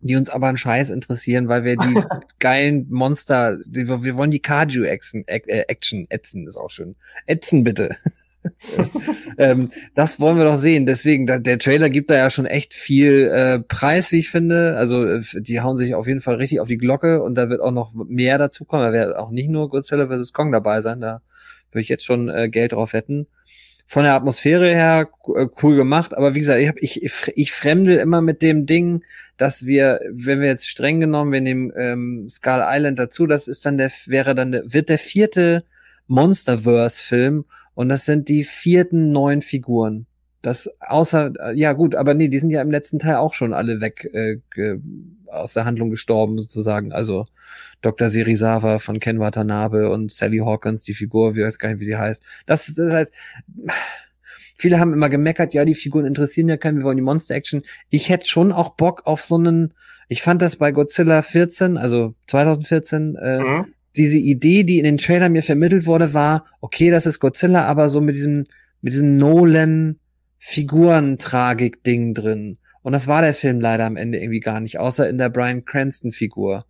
die uns aber einen Scheiß interessieren, weil wir die geilen Monster, die, wir wollen die Kaju-Action äh, Action, ätzen, ist auch schön. Ätzen bitte. ähm, das wollen wir doch sehen. Deswegen, da, der Trailer gibt da ja schon echt viel äh, Preis, wie ich finde. Also äh, die hauen sich auf jeden Fall richtig auf die Glocke und da wird auch noch mehr dazu kommen. Da wird auch nicht nur Godzilla vs. Kong dabei sein. Da würde ich jetzt schon äh, Geld drauf wetten von der Atmosphäre her äh, cool gemacht, aber wie gesagt, ich, hab, ich, ich fremdel immer mit dem Ding, dass wir, wenn wir jetzt streng genommen, wir nehmen ähm, Skull Island dazu, das ist dann der, wäre dann der, wird der vierte Monsterverse-Film und das sind die vierten neun Figuren. Das außer, äh, ja gut, aber nee, die sind ja im letzten Teil auch schon alle weg äh, aus der Handlung gestorben sozusagen. Also Dr. Serizawa von Ken Watanabe und Sally Hawkins, die Figur, wie weiß gar nicht, wie sie heißt. Das, das ist halt, viele haben immer gemeckert, ja, die Figuren interessieren ja keinen, wir wollen die Monster-Action. Ich hätte schon auch Bock auf so einen, ich fand das bei Godzilla 14, also 2014, äh, mhm. diese Idee, die in den Trailer mir vermittelt wurde, war, okay, das ist Godzilla, aber so mit diesem, mit diesem Nolan Figurentragik-Ding drin. Und das war der Film leider am Ende irgendwie gar nicht, außer in der Brian Cranston-Figur.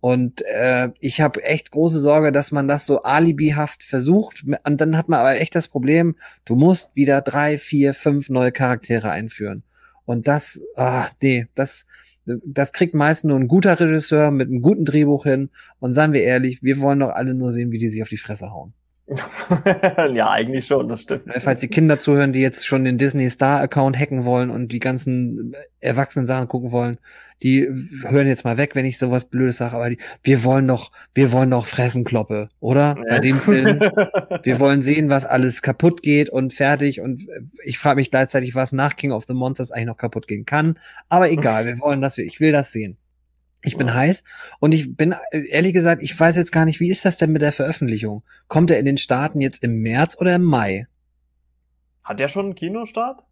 Und äh, ich habe echt große Sorge, dass man das so alibihaft versucht. Und dann hat man aber echt das Problem, du musst wieder drei, vier, fünf neue Charaktere einführen. Und das, ah, nee, das, das kriegt meist nur ein guter Regisseur mit einem guten Drehbuch hin. Und seien wir ehrlich, wir wollen doch alle nur sehen, wie die sich auf die Fresse hauen. ja, eigentlich schon, das stimmt. Falls die Kinder zuhören, die jetzt schon den Disney Star Account hacken wollen und die ganzen erwachsenen Sachen gucken wollen, die hören jetzt mal weg, wenn ich sowas Blödes sage, aber die, wir wollen doch, wir wollen doch Fressenkloppe, oder? Ja. Bei dem Film. wir wollen sehen, was alles kaputt geht und fertig und ich frage mich gleichzeitig, was nach King of the Monsters eigentlich noch kaputt gehen kann. Aber egal, wir wollen das, ich will das sehen. Ich bin heiß und ich bin ehrlich gesagt, ich weiß jetzt gar nicht, wie ist das denn mit der Veröffentlichung? Kommt er in den Staaten jetzt im März oder im Mai? Hat der schon einen Kinostart?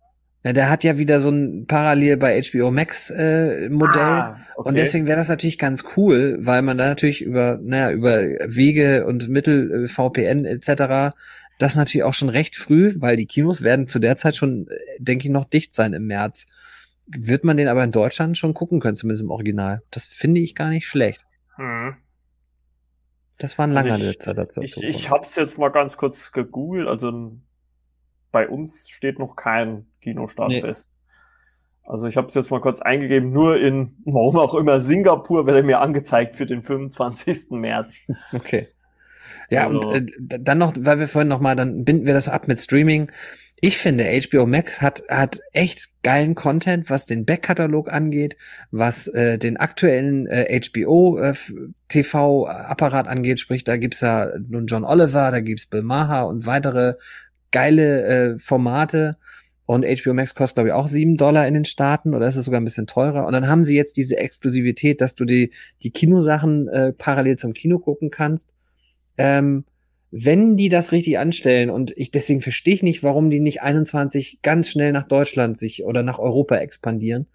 Na, der hat ja wieder so ein parallel bei HBO Max äh, Modell ah, okay. und deswegen wäre das natürlich ganz cool, weil man da natürlich über naja über Wege und Mittel äh, VPN etc. das natürlich auch schon recht früh, weil die Kinos werden zu der Zeit schon, äh, denke ich, noch dicht sein im März wird man den aber in Deutschland schon gucken können, zumindest im Original. Das finde ich gar nicht schlecht. Hm. Das war ein langer also letzter dazu. Ich, ich, ich habe es jetzt mal ganz kurz gegoogelt. Also bei uns steht noch kein Kinostart nee. fest. Also ich habe es jetzt mal kurz eingegeben, nur in, warum auch immer, Singapur wird er mir angezeigt für den 25. März. Okay. Ja, also. und äh, dann noch, weil wir vorhin noch mal, dann binden wir das ab mit Streaming ich finde, HBO Max hat, hat echt geilen Content, was den Backkatalog angeht, was äh, den aktuellen äh, HBO äh, TV-Apparat angeht. Sprich, da gibt's ja nun John Oliver, da gibt's Bill Maher und weitere geile äh, Formate. Und HBO Max kostet, glaube ich, auch sieben Dollar in den Staaten oder ist es sogar ein bisschen teurer. Und dann haben sie jetzt diese Exklusivität, dass du die, die Kinosachen äh, parallel zum Kino gucken kannst. Ähm, wenn die das richtig anstellen und ich deswegen verstehe ich nicht, warum die nicht 21 ganz schnell nach Deutschland sich oder nach Europa expandieren,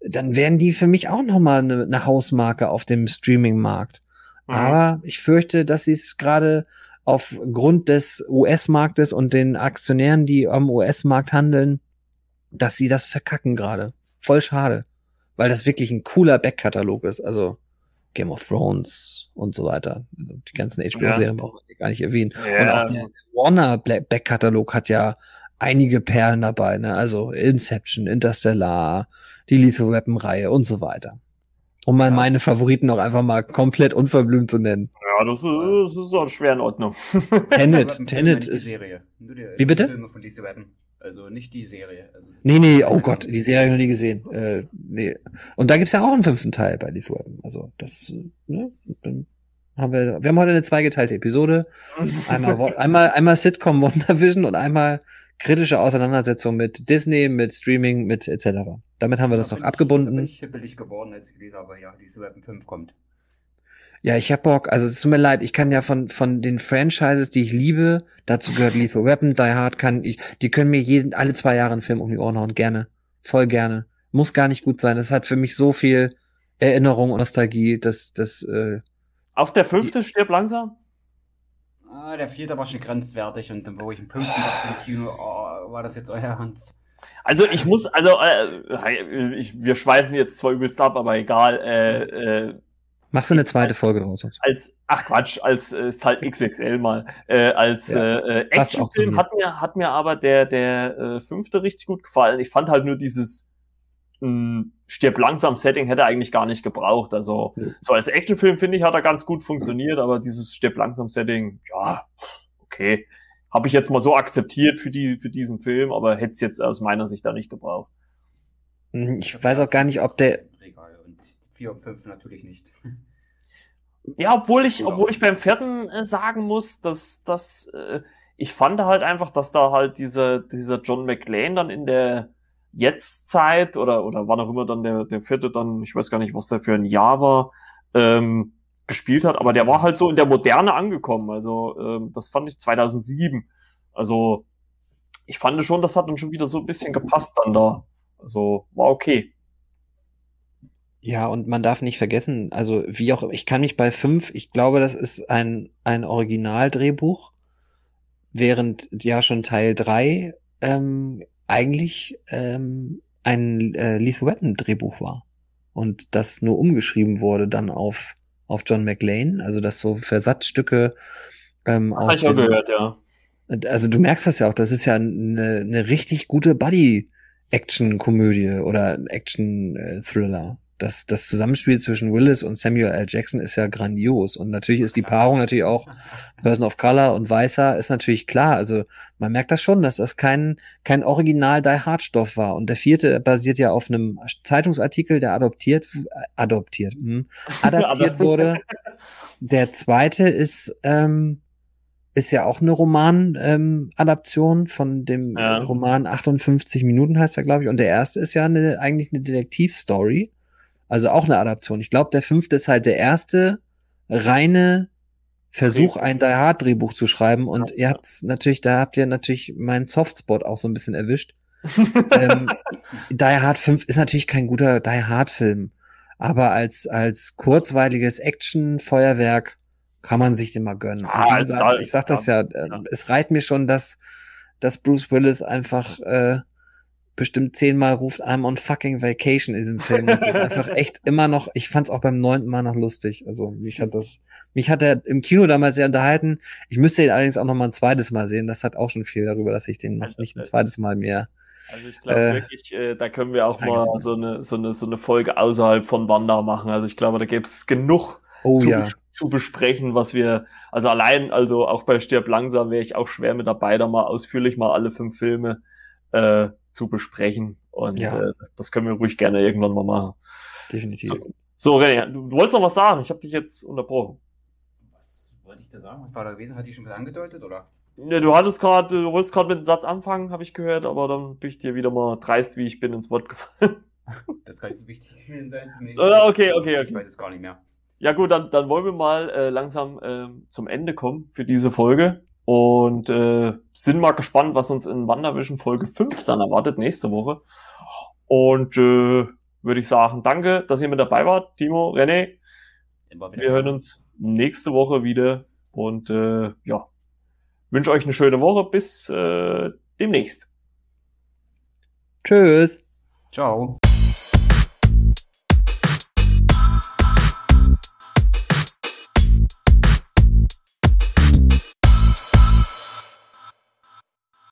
dann wären die für mich auch nochmal eine, eine Hausmarke auf dem Streaming-Markt. Mhm. Aber ich fürchte, dass sie es gerade aufgrund des US-Marktes und den Aktionären, die am US-Markt handeln, dass sie das verkacken gerade. Voll schade. Weil das wirklich ein cooler Backkatalog ist. Also Game of Thrones und so weiter. Die ganzen HBO-Serien ja. brauchen wir gar nicht erwähnen. Ja. Und auch der Warner Back-Katalog hat ja einige Perlen dabei, ne? Also Inception, Interstellar, die Lethal Weapon-Reihe und so weiter. Um mal meine Favoriten auch einfach mal komplett unverblümt zu nennen. Ja, das ist, das ist auch schwer in Ordnung. Tenet, Tenet ist. Serie. Wie bitte? Filme von Lethal Weapon. Also nicht die Serie. Also nee, nee, oh Gott, die Serie habe ich noch nie gesehen. Äh, nee. Und da gibt's ja auch einen fünften Teil bei Lethal Weapon. Also das, ne? Haben wir, wir haben heute eine zweigeteilte Episode. Einmal, einmal, einmal Sitcom WandaVision und einmal kritische Auseinandersetzung mit Disney, mit Streaming, mit etc. Damit haben wir das noch abgebunden. bin ich geworden, als ich gelesen habe, ja, diese Weapon 5 kommt. Ja, ich hab Bock. Also es tut mir leid, ich kann ja von von den Franchises, die ich liebe, dazu gehört Lethal Weapon, Die Hard, kann ich, die können mir jeden alle zwei Jahre einen Film um die Ohren hauen, gerne, voll gerne. Muss gar nicht gut sein. Das hat für mich so viel Erinnerung und Nostalgie, dass das. Äh, Auch der fünfte stirbt langsam. Ah, der vierte war schon grenzwertig und dann, wo ich im fünften dachte im Kino, oh, war das jetzt euer Hans? Also ich muss, also äh, ich, wir schweifen jetzt zwar übelst ab, aber egal. Äh, äh, Machst du eine zweite Folge draus? Als, ach Quatsch, als äh, ist halt XXL mal. Äh, als Ja, äh, äh, Actionfilm hat mir, hat mir aber der, der äh, fünfte richtig gut gefallen. Ich fand halt nur dieses mh, stirb langsam Setting hätte er eigentlich gar nicht gebraucht. Also Ja. so als Actionfilm finde ich hat er ganz gut funktioniert, aber dieses stirb langsam Setting, ja, okay, habe ich jetzt mal so akzeptiert für die für diesen Film, aber hätte es jetzt aus meiner Sicht da nicht gebraucht. Hm, Ich weiß auch gar nicht, ob der. Regal und 4 und 5 natürlich nicht. Ja, obwohl ich, Oder obwohl ich beim vierten äh, sagen muss, dass, dass äh, ich fand halt einfach, dass da halt dieser, dieser John McClane dann in der Jetztzeit oder, oder wann auch immer dann der, der vierte dann, ich weiß gar nicht, was der für ein Jahr war, ähm, gespielt hat, aber der war halt so in der Moderne angekommen. Also ähm, das fand ich 2007. Also ich fand schon, das hat dann schon wieder so ein bisschen gepasst dann da. Also war okay. Ja, und man darf nicht vergessen, also wie auch, ich kann mich bei fünf, ich glaube, das ist ein, ein Originaldrehbuch, während ja schon Teil drei ähm, eigentlich ähm, ein äh, Lethal Weapon Drehbuch war. Und das nur umgeschrieben wurde dann auf, auf John McLean, also dass so Versatzstücke ähm, aus hab ich auch gehört, ja. also du merkst das ja auch, das ist ja eine, eine richtig gute Buddy-Action-Komödie oder Action-Thriller. Das, das Zusammenspiel zwischen Willis und Samuel L. Jackson ist ja grandios. Und natürlich ist die Paarung natürlich auch Person of Color und Weißer ist natürlich klar. Also man merkt das schon, dass das kein, kein Original Die Hard Stoff war. Und der vierte basiert ja auf einem Zeitungsartikel, der adoptiert, äh, adoptiert, hm, adaptiert wurde. Der zweite ist, ähm, ist ja auch eine Roman-Adaption von dem Ja. Roman 58 Minuten heißt er, glaube ich. Und der erste ist ja eine, eigentlich eine Detektivstory. Also auch eine Adaption. Ich glaube, der fünfte ist halt der erste reine Versuch, ein Die Hard Drehbuch zu schreiben. Und ihr habt natürlich, da habt ihr natürlich meinen Softspot auch so ein bisschen erwischt. ähm, Die Hard 5 ist natürlich kein guter Die Hard Film. Aber als, als kurzweiliges Action-Feuerwerk kann man sich den mal gönnen. Ah, also ich sag das ja, ja. es reicht mir schon, dass, dass Bruce Willis einfach äh, bestimmt zehnmal ruft, I'm on fucking vacation in diesem Film. Das ist einfach echt immer noch, ich fand's auch beim neunten Mal noch lustig. Also mich hat das, mich hat er im Kino damals sehr unterhalten. Ich müsste ihn allerdings auch noch mal ein zweites Mal sehen. Das hat auch schon viel darüber, dass ich den noch nicht ein zweites Mal mehr. Also ich glaube Äh, wirklich, äh, da können wir auch mal so eine, so eine, so eine Folge außerhalb von Wanda machen. Also ich glaube, da gäbe es genug Oh zu, ja. zu besprechen, was wir, also allein, also auch bei Stirb langsam wäre ich auch schwer mit dabei, da mal ausführlich mal alle fünf Filme äh, zu besprechen. Und Ja. äh, das- können wir ruhig gerne irgendwann mal machen. Definitiv. So, so René, du, du wolltest noch was sagen, ich habe dich jetzt unterbrochen. Was wollte ich da sagen? Was war da gewesen? Hat die schon was angedeutet, oder? Ja, du hattest gerade, du wolltest gerade mit einem Satz anfangen, habe ich gehört, aber dann bin ich dir wieder mal dreist, wie ich bin, ins Wort gefallen. Das ist gar nicht so wichtig gewesen sein. Mal. Okay, okay, Ich okay. weiß es gar nicht mehr. Ja gut, dann, dann wollen wir mal äh, langsam ähm, zum Ende kommen für diese Folge und äh, sind mal gespannt, was uns in WandaVision Folge 5 dann erwartet nächste Woche. Und äh, würde ich sagen, danke, dass ihr mit dabei wart, Timo, René. Immer wieder Wir hören uns nächste Woche wieder und äh, ja, wünsche euch eine schöne Woche. Bis äh, demnächst. Tschüss. Ciao.